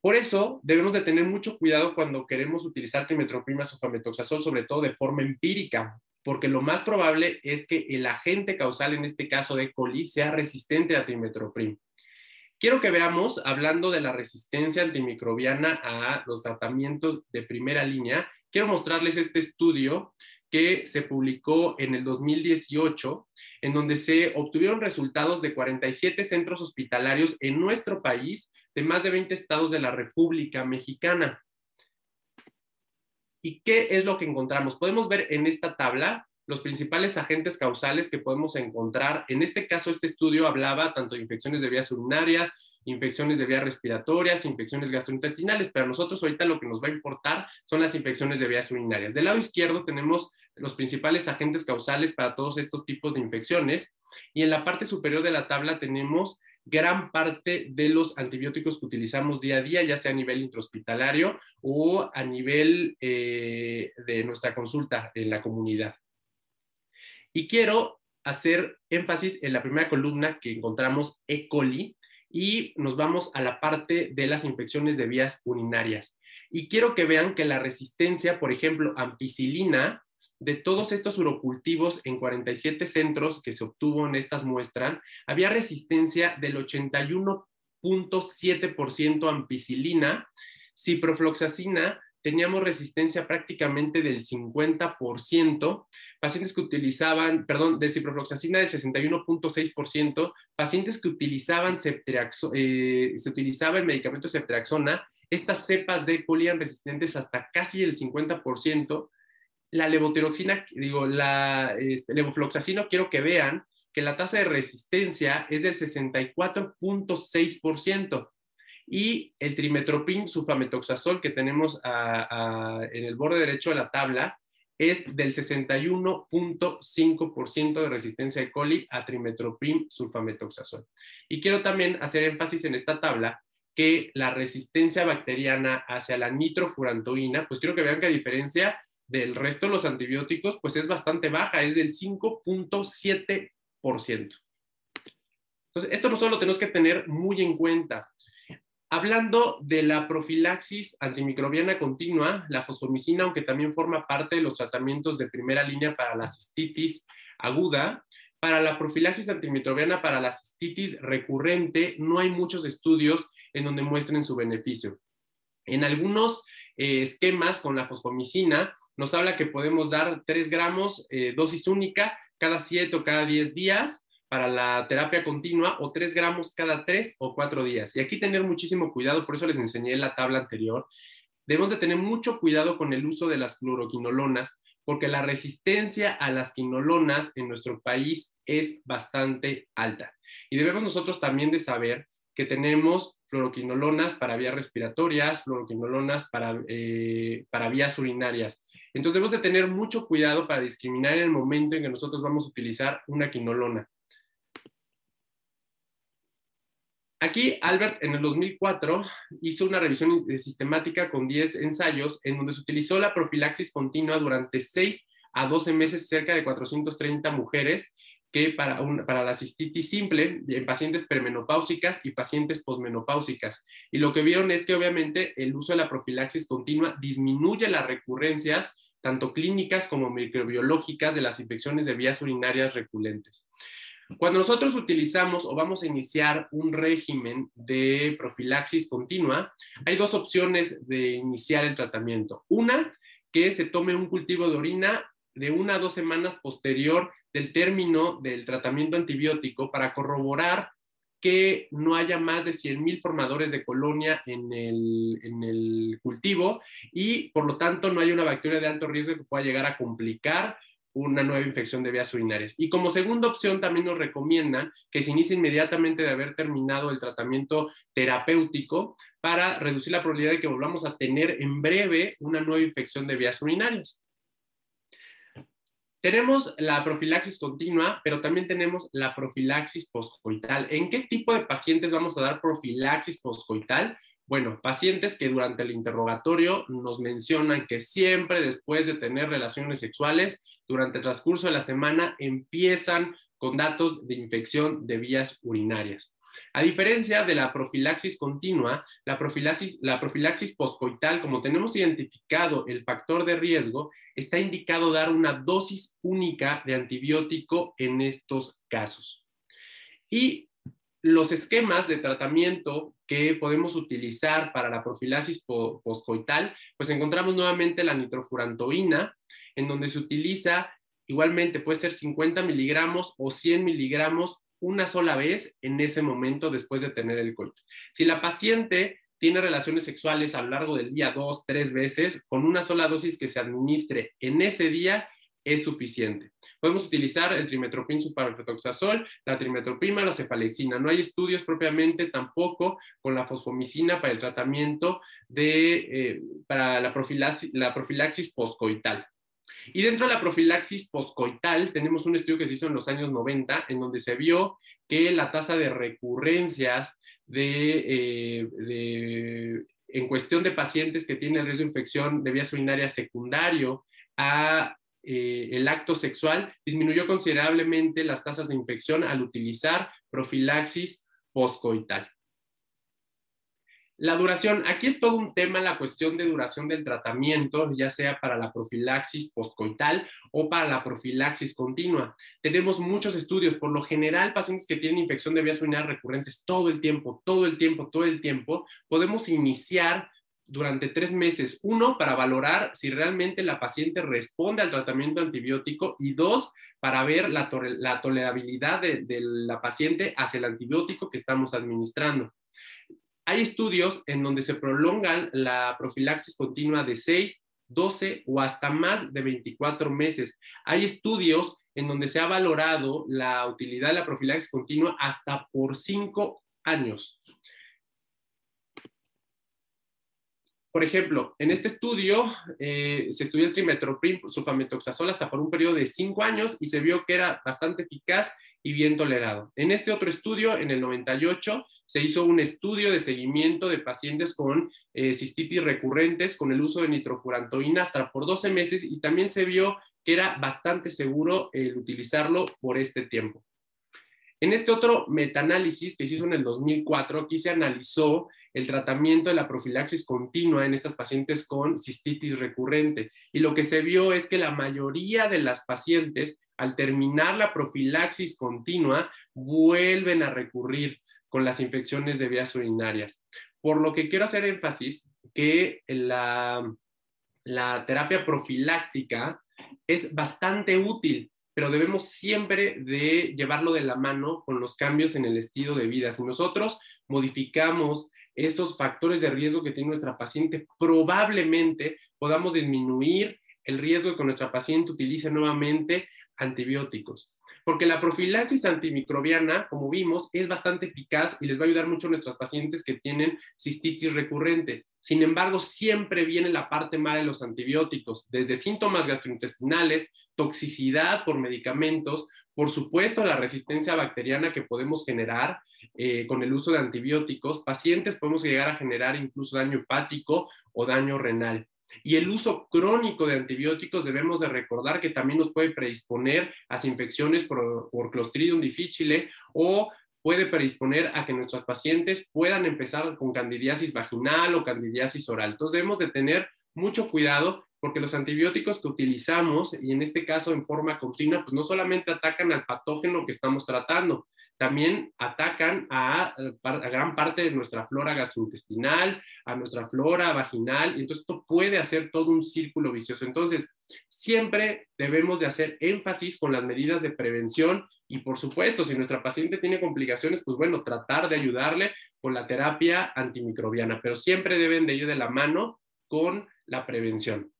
Por eso debemos de tener mucho cuidado cuando queremos utilizar trimetoprim sulfametoxazol, sobre todo de forma empírica, porque lo más probable es que el agente causal, en este caso de coli, sea resistente a trimetoprim. Quiero que veamos, hablando de la resistencia antimicrobiana a los tratamientos de primera línea, quiero mostrarles este estudio que se publicó en el 2018, en donde se obtuvieron resultados de 47 centros hospitalarios en nuestro país, de más de 20 estados de la República Mexicana. ¿Y qué es lo que encontramos? Podemos ver en esta tabla los principales agentes causales que podemos encontrar. En este caso, este estudio hablaba tanto de infecciones de vías urinarias, infecciones de vías respiratorias, infecciones gastrointestinales, pero a nosotros ahorita lo que nos va a importar son las infecciones de vías urinarias. Del lado izquierdo tenemos los principales agentes causales para todos estos tipos de infecciones y en la parte superior de la tabla tenemos gran parte de los antibióticos que utilizamos día a día, ya sea a nivel intrahospitalario o a nivel eh, de nuestra consulta en la comunidad. Y quiero hacer énfasis en la primera columna que encontramos E. coli y nos vamos a la parte de las infecciones de vías urinarias. Y quiero que vean que la resistencia, por ejemplo, ampicilina, de todos estos urocultivos en 47 centros que se obtuvo en estas muestras, había resistencia del 81.7% a ampicilina, ciprofloxacina teníamos resistencia prácticamente del 50%, pacientes que utilizaban, perdón, de ciprofloxacina del 61.6%, pacientes que utilizaban eh, se utilizaba el medicamento ceftriaxona, estas cepas de coli eran resistentes hasta casi el 50%, la levotiroxina, digo, la este, levofloxacino, quiero que vean que la tasa de resistencia es del 64.6% y el trimetoprim sulfametoxazol que tenemos en el borde derecho de la tabla es del 61.5% de resistencia de coli a trimetoprim sulfametoxazol. Y quiero también hacer énfasis en esta tabla que la resistencia bacteriana hacia la nitrofurantoína, pues quiero que vean que a diferencia del resto de los antibióticos, pues es bastante baja, es del 5.7 Entonces, esto nosotros lo tenemos que tener muy en cuenta. Hablando de la profilaxis antimicrobiana continua, la fosfomicina, aunque también forma parte de los tratamientos de primera línea para la cistitis aguda, para la profilaxis antimicrobiana para la cistitis recurrente no hay muchos estudios en donde muestren su beneficio. En algunos eh, esquemas con la fosfomicina nos habla que podemos dar 3 gramos eh, dosis única cada 7 o cada 10 días para la terapia continua o 3 gramos cada 3 o 4 días. Y aquí tener muchísimo cuidado, por eso les enseñé la tabla anterior. Debemos de tener mucho cuidado con el uso de las fluoroquinolonas, porque la resistencia a las quinolonas en nuestro país es bastante alta. Y debemos nosotros también de saber que tenemos fluoroquinolonas para vías respiratorias, fluoroquinolonas para, eh, para vías urinarias. Entonces debemos de tener mucho cuidado para discriminar en el momento en que nosotros vamos a utilizar una quinolona. Aquí Albert en el 2004 hizo una revisión sistemática con 10 ensayos en donde se utilizó la profilaxis continua durante 6 a 12 meses cerca de 430 mujeres que para, para la cistitis simple en pacientes premenopáusicas y pacientes posmenopáusicas. Y lo que vieron es que obviamente el uso de la profilaxis continua disminuye las recurrencias tanto clínicas como microbiológicas de las infecciones de vías urinarias recurrentes. Cuando nosotros utilizamos o vamos a iniciar un régimen de profilaxis continua, hay dos opciones de iniciar el tratamiento. Una, que se tome un cultivo de orina de una a dos semanas posterior del término del tratamiento antibiótico para corroborar que no haya más de 100.000 formadores de colonia en el, en el, cultivo y por lo tanto no hay una bacteria de alto riesgo que pueda llegar a complicar una nueva infección de vías urinarias. Y como segunda opción también nos recomiendan que se inicie inmediatamente de haber terminado el tratamiento terapéutico para reducir la probabilidad de que volvamos a tener en breve una nueva infección de vías urinarias. Tenemos la profilaxis continua, pero también tenemos la profilaxis poscoital. ¿En qué tipo de pacientes vamos a dar profilaxis poscoital? Bueno, pacientes que durante el interrogatorio nos mencionan que siempre después de tener relaciones sexuales, durante el transcurso de la semana, empiezan con datos de infección de vías urinarias. A diferencia de la profilaxis continua, la profilaxis, la poscoital, como tenemos identificado el factor de riesgo, está indicado dar una dosis única de antibiótico en estos casos. Y los esquemas de tratamiento que podemos utilizar para la profilaxis poscoital, pues encontramos nuevamente la nitrofurantoína, en donde se utiliza igualmente, puede ser 50 miligramos o 100 miligramos una sola vez en ese momento después de tener el coito. Si la paciente tiene relaciones sexuales a lo largo del día dos, tres veces, con una sola dosis que se administre en ese día es suficiente. Podemos utilizar el trimetoprim superfetoxazol, la trimetoprim, la cefalexina. No hay estudios propiamente tampoco con la fosfomicina para el tratamiento de, eh, para la profilaxis, la profilaxis poscoital. Y dentro de la profilaxis poscoital tenemos un estudio que se hizo en los años 90 en donde se vio que la tasa de recurrencias de, eh, en cuestión de pacientes que tienen riesgo de infección de vías urinarias secundario a eh, el acto sexual disminuyó considerablemente las tasas de infección al utilizar profilaxis poscoital. La duración, aquí es todo un tema la cuestión de duración del tratamiento, ya sea para la profilaxis postcoital o para la profilaxis continua. Tenemos muchos estudios, por lo general pacientes que tienen infección de vías urinarias recurrentes todo el tiempo, todo el tiempo, todo el tiempo, podemos iniciar durante tres meses. Uno, para valorar si realmente la paciente responde al tratamiento antibiótico y dos, para ver la, tolerabilidad de la paciente hacia el antibiótico que estamos administrando. Hay estudios en donde se prolongan la profilaxis continua de 6, 12 o hasta más de 24 meses. Hay estudios en donde se ha valorado la utilidad de la profilaxis continua hasta por 5 años. Por ejemplo, en este estudio eh, se estudió el trimetoprim, sulfametoxazol hasta por un periodo de 5 años y se vio que era bastante eficaz y bien tolerado. En este otro estudio, en el 98, se hizo un estudio de seguimiento de pacientes con eh, cistitis recurrentes con el uso de nitrofurantoína por 12 meses y también se vio que era bastante seguro el utilizarlo por este tiempo. En este otro metaanálisis que se hizo en el 2004, aquí se analizó el tratamiento de la profilaxis continua en estas pacientes con cistitis recurrente. Y lo que se vio es que la mayoría de las pacientes, al terminar la profilaxis continua, vuelven a recurrir con las infecciones de vías urinarias. Por lo que quiero hacer énfasis que la, la terapia profiláctica es bastante útil pero debemos siempre de llevarlo de la mano con los cambios en el estilo de vida. Si nosotros modificamos esos factores de riesgo que tiene nuestra paciente, probablemente podamos disminuir el riesgo de que nuestra paciente utilice nuevamente antibióticos porque la profilaxis antimicrobiana, como vimos, es bastante eficaz y les va a ayudar mucho a nuestras pacientes que tienen cistitis recurrente. Sin embargo, siempre viene la parte mala de los antibióticos, desde síntomas gastrointestinales, toxicidad por medicamentos, por supuesto la resistencia bacteriana que podemos generar eh, con el uso de antibióticos. Pacientes podemos llegar a generar incluso daño hepático o daño renal. Y el uso crónico de antibióticos debemos de recordar que también nos puede predisponer a infecciones por, por Clostridium difficile o puede predisponer a que nuestros pacientes puedan empezar con candidiasis vaginal o candidiasis oral. Entonces debemos de tener mucho cuidado porque los antibióticos que utilizamos, y en este caso en forma continua, pues no solamente atacan al patógeno que estamos tratando, también atacan a, gran parte de nuestra flora gastrointestinal, a nuestra flora vaginal, y entonces esto puede hacer todo un círculo vicioso. Entonces, siempre debemos de hacer énfasis con las medidas de prevención y por supuesto, si nuestra paciente tiene complicaciones, pues bueno, tratar de ayudarle con la terapia antimicrobiana, pero siempre deben de ir de la mano con la prevención.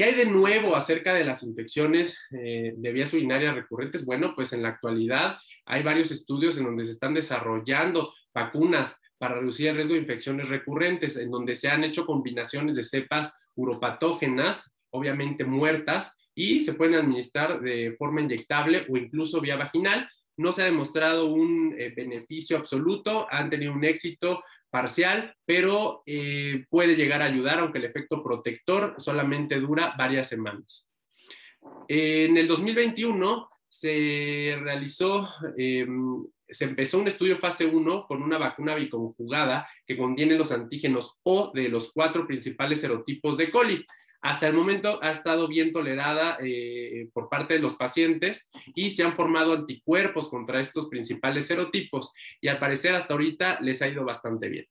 ¿Qué hay de nuevo acerca de las infecciones eh, de vías urinarias recurrentes? Bueno, pues en la actualidad hay varios estudios en donde se están desarrollando vacunas para reducir el riesgo de infecciones recurrentes, en donde se han hecho combinaciones de cepas uropatógenas, obviamente muertas, y se pueden administrar de forma inyectable o incluso vía vaginal. No se ha demostrado un eh, beneficio absoluto, han tenido un éxito parcial, pero eh, puede llegar a ayudar, aunque el efecto protector solamente dura varias semanas. En el 2021 se realizó, em, se empezó un estudio fase 1 con una vacuna biconjugada que contiene los antígenos O de los cuatro principales serotipos de coli hasta el momento ha estado bien tolerada eh, por parte de los pacientes y se han formado anticuerpos contra estos principales serotipos y al parecer hasta ahorita les ha ido bastante bien.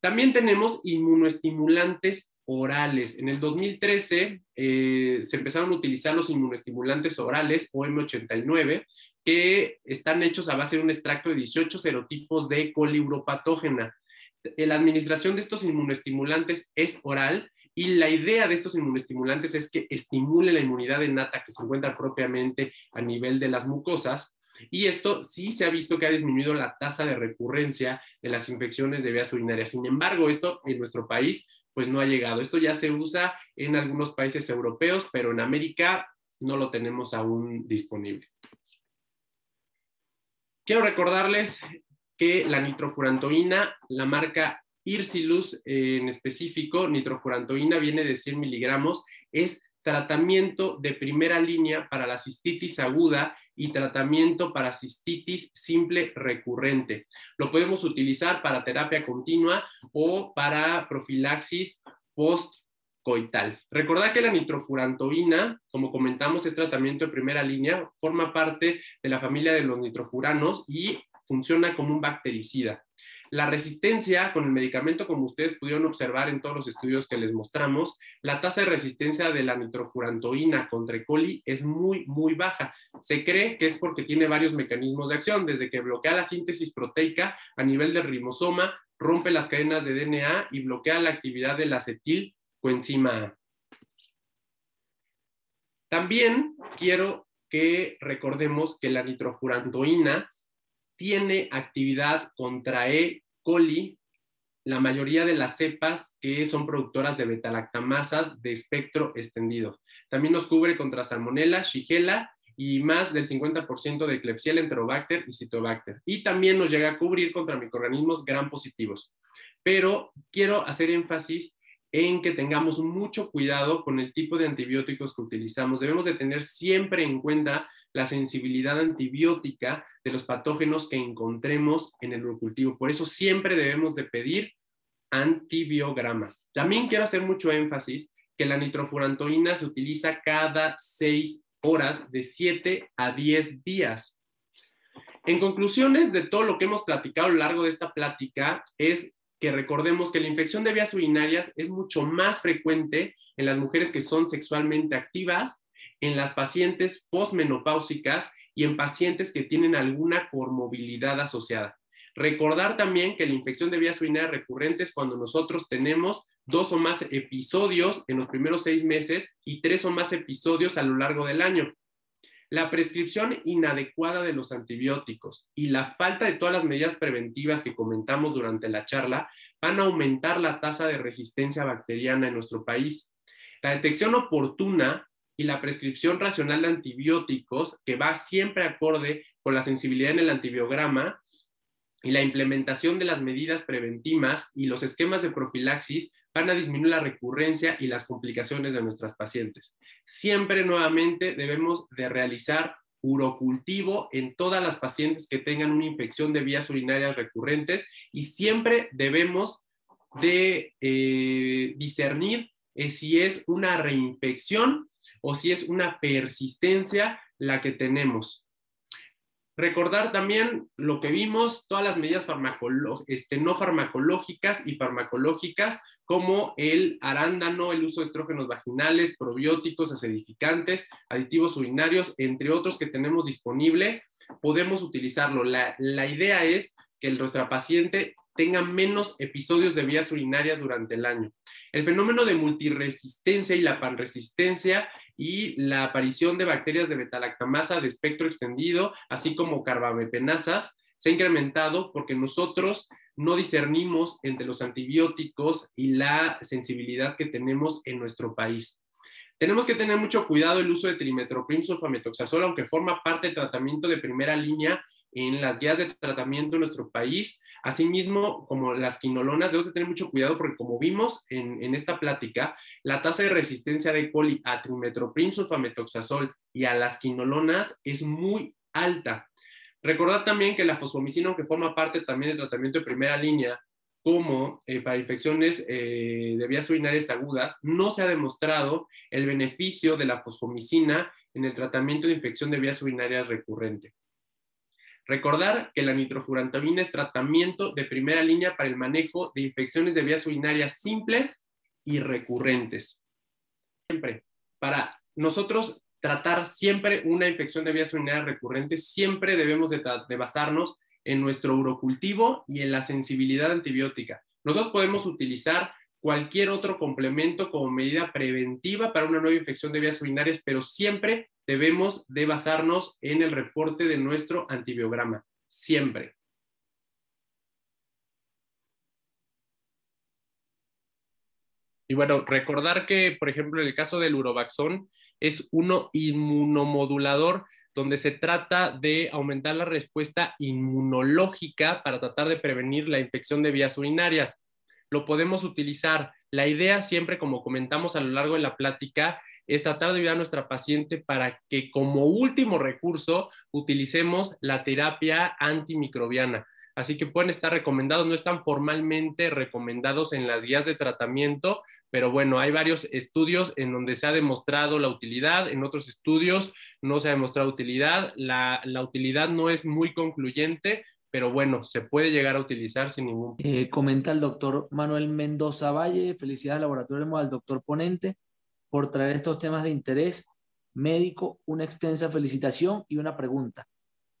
También tenemos inmunoestimulantes orales. En el 2013 eh, se empezaron a utilizar los inmunoestimulantes orales o M89 que están hechos a base de un extracto de 18 serotipos de coliuropatógena. La administración de estos inmunoestimulantes es oral y la idea de estos inmunoestimulantes es que estimule la inmunidad innata que se encuentra propiamente a nivel de las mucosas. Y esto sí se ha visto que ha disminuido la tasa de recurrencia de las infecciones de vías urinarias. Sin embargo, esto en nuestro país pues no ha llegado. Esto ya se usa en algunos países europeos, pero en América no lo tenemos aún disponible. Quiero recordarles que la nitrofurantoína, la marca Irsilus en específico, nitrofurantoína, viene de 100 miligramos, es tratamiento de primera línea para la cistitis aguda y tratamiento para cistitis simple recurrente. Lo podemos utilizar para terapia continua o para profilaxis postcoital. Recordad que la nitrofurantoína, como comentamos, es tratamiento de primera línea, forma parte de la familia de los nitrofuranos y funciona como un bactericida. La resistencia con el medicamento, como ustedes pudieron observar en todos los estudios que les mostramos, la tasa de resistencia de la nitrofurantoína contra E. coli es muy, muy baja. Se cree que es porque tiene varios mecanismos de acción, desde que bloquea la síntesis proteica a nivel del ribosoma, rompe las cadenas de DNA y bloquea la actividad del acetil coenzima A. También quiero que recordemos que la nitrofurantoína tiene actividad contra E. coli, la mayoría de las cepas que son productoras de betalactamasas de espectro extendido. También nos cubre contra Salmonella, Shigella y más del 50% de Klebsiella, Enterobacter y Citobacter. Y también nos llega a cubrir contra microorganismos gram positivos. Pero quiero hacer énfasis en que tengamos mucho cuidado con el tipo de antibióticos que utilizamos. Debemos de tener siempre en cuenta la sensibilidad antibiótica de los patógenos que encontremos en el cultivo. Por eso siempre debemos de pedir antibiograma. También quiero hacer mucho énfasis que la nitrofurantoína se utiliza cada seis horas de 7 a 10 días. En conclusiones de todo lo que hemos platicado a lo largo de esta plática es que recordemos que la infección de vías urinarias es mucho más frecuente en las mujeres que son sexualmente activas, en las pacientes postmenopáusicas y en pacientes que tienen alguna comorbilidad asociada. Recordar también que la infección de vías urinarias recurrente es cuando nosotros tenemos dos o más episodios en los primeros seis meses y tres o más episodios a lo largo del año. La prescripción inadecuada de los antibióticos y la falta de todas las medidas preventivas que comentamos durante la charla van a aumentar la tasa de resistencia bacteriana en nuestro país. La detección oportuna y la prescripción racional de antibióticos, que va siempre acorde con la sensibilidad en el antibiograma, y la implementación de las medidas preventivas y los esquemas de profilaxis van a disminuir la recurrencia y las complicaciones de nuestras pacientes. Siempre nuevamente debemos de realizar urocultivo en todas las pacientes que tengan una infección de vías urinarias recurrentes y siempre debemos de eh, discernir eh, si es una reinfección o si es una persistencia la que tenemos. Recordar también lo que vimos, todas las medidas este, no farmacológicas y farmacológicas, como el arándano, el uso de estrógenos vaginales, probióticos, acidificantes, aditivos urinarios, entre otros que tenemos disponible, podemos utilizarlo. La, la idea es que nuestra paciente tenga menos episodios de vías urinarias durante el año. El fenómeno de multiresistencia y la panresistencia y la aparición de bacterias de betalactamasa de espectro extendido, así como carbapepenasas, se ha incrementado porque nosotros no discernimos entre los antibióticos y la sensibilidad que tenemos en nuestro país. Tenemos que tener mucho cuidado el uso de trimetoprim sulfametoxazol, aunque forma parte del tratamiento de primera línea en las guías de tratamiento en nuestro país. Asimismo, como las quinolonas, debemos tener mucho cuidado porque como vimos en, esta plática, la tasa de resistencia de coli a trimetoprim sulfametoxazol y a las quinolonas es muy alta. Recordar también que la fosfomicina, aunque forma parte también del tratamiento de primera línea, como eh, para infecciones eh, de vías urinarias agudas, no se ha demostrado el beneficio de la fosfomicina en el tratamiento de infección de vías urinarias recurrente. Recordar que la nitrofurantoína es tratamiento de primera línea para el manejo de infecciones de vías urinarias simples y recurrentes. Siempre, para nosotros tratar siempre una infección de vías urinarias recurrentes, siempre debemos de, basarnos en nuestro urocultivo y en la sensibilidad antibiótica. Nosotros podemos utilizar cualquier otro complemento como medida preventiva para una nueva infección de vías urinarias, pero siempre debemos de basarnos en el reporte de nuestro antibiograma, siempre. Y bueno, recordar que, por ejemplo, en el caso del urovaxón, es uno inmunomodulador donde se trata de aumentar la respuesta inmunológica para tratar de prevenir la infección de vías urinarias. Lo podemos utilizar. La idea siempre, como comentamos a lo largo de la plática, es tratar de ayudar a nuestra paciente para que como último recurso utilicemos la terapia antimicrobiana. Así que pueden estar recomendados, no están formalmente recomendados en las guías de tratamiento, pero bueno, hay varios estudios en donde se ha demostrado la utilidad, en otros estudios no se ha demostrado utilidad. La, utilidad no es muy concluyente, pero bueno, se puede llegar a utilizar sin ningún eh, comenta el doctor Manuel Mendoza Valle, felicidades al laboratorio al doctor ponente por traer estos temas de interés médico, una extensa felicitación y una pregunta.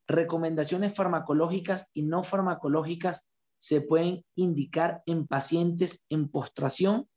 ¿Recomendaciones farmacológicas y no farmacológicas se pueden indicar en pacientes en postración?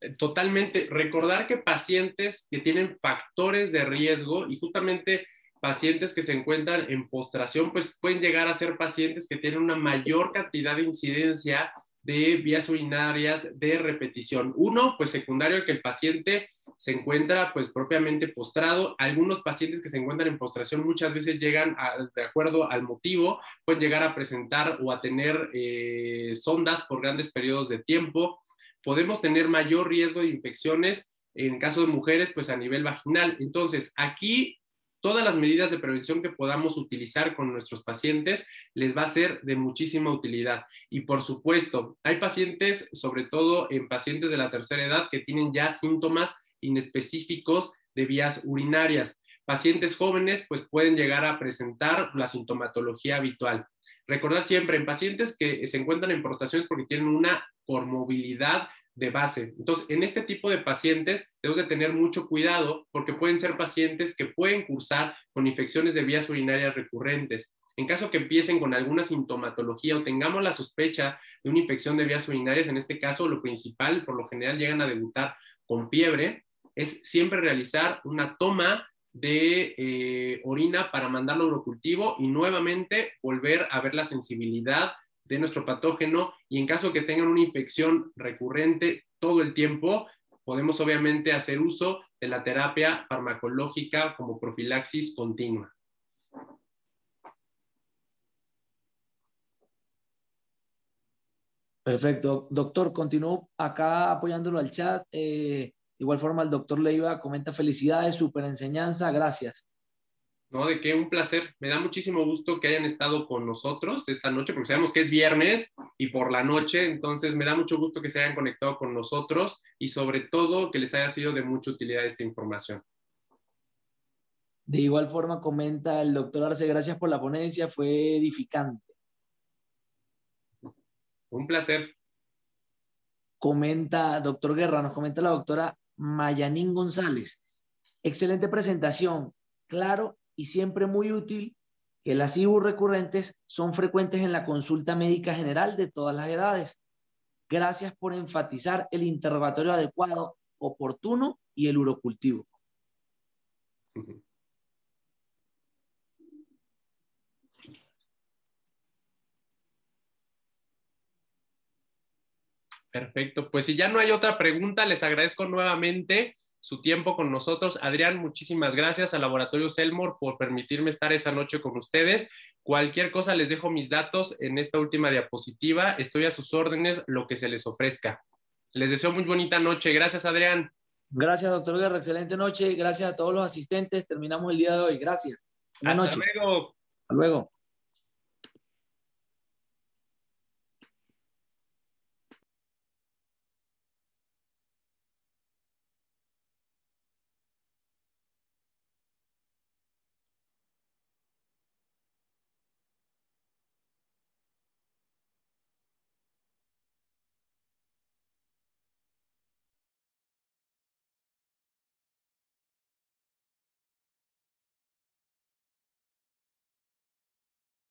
Eh, totalmente. Recordar que pacientes que tienen factores de riesgo y justamente pacientes que se encuentran en postración, pues pueden llegar a ser pacientes que tienen una mayor cantidad de incidencia de vías urinarias de repetición. Uno, pues secundario, que el paciente se encuentra pues propiamente postrado. Algunos pacientes que se encuentran en postración muchas veces llegan, de acuerdo al motivo, pueden llegar a presentar o a tener eh, sondas por grandes periodos de tiempo. podemos tener mayor riesgo de infecciones en caso de mujeres, pues a nivel vaginal. Entonces, aquí todas las medidas de prevención que podamos utilizar con nuestros pacientes les va a ser de muchísima utilidad. Y por supuesto, hay pacientes, sobre todo en pacientes de la tercera edad, que tienen ya síntomas inespecíficos de vías urinarias. Pacientes jóvenes, pues pueden llegar a presentar la sintomatología habitual. Recordar siempre en pacientes que se encuentran en prostaciones porque tienen una comorbilidad de base. Entonces, en este tipo de pacientes debemos de tener mucho cuidado porque pueden ser pacientes que pueden cursar con infecciones de vías urinarias recurrentes. En caso que empiecen con alguna sintomatología o tengamos la sospecha de una infección de vías urinarias, en este caso lo principal, por lo general llegan a debutar con fiebre, es siempre realizar una toma de eh, orina para mandarlo a urocultivo y nuevamente volver a ver la sensibilidad de nuestro patógeno y en caso que tengan una infección recurrente todo el tiempo, podemos obviamente hacer uso de la terapia farmacológica como profilaxis continua. Perfecto. Doctor, continúo acá apoyándolo al chat. Eh, igual forma, el doctor Leiva comenta felicidades, super enseñanza, gracias. ¿No? De que un placer, me da muchísimo gusto que hayan estado con nosotros esta noche, porque sabemos que es viernes y por la noche, entonces me da mucho gusto que se hayan conectado con nosotros y sobre todo que les haya sido de mucha utilidad esta información. De igual forma, comenta el doctor Arce, gracias por la ponencia, fue edificante. Un placer. Comenta, doctor Guerra, nos comenta la doctora Mayanín González. Excelente presentación, claro y siempre muy útil que las IBU recurrentes son frecuentes en la consulta médica general de todas las edades. Gracias por enfatizar el interrogatorio adecuado, oportuno y el urocultivo. Perfecto, pues si ya no hay otra pregunta, les agradezco nuevamente su tiempo con nosotros. Adrián, muchísimas gracias al Laboratorio Selmor por permitirme estar esa noche con ustedes. Cualquier cosa les dejo mis datos en esta última diapositiva. Estoy a sus órdenes, lo que se les ofrezca. Les deseo muy bonita noche. Gracias, Adrián. Gracias, doctor Guerra. Excelente noche. Gracias a todos los asistentes. Terminamos el día de hoy. Gracias. Hasta luego. Hasta luego.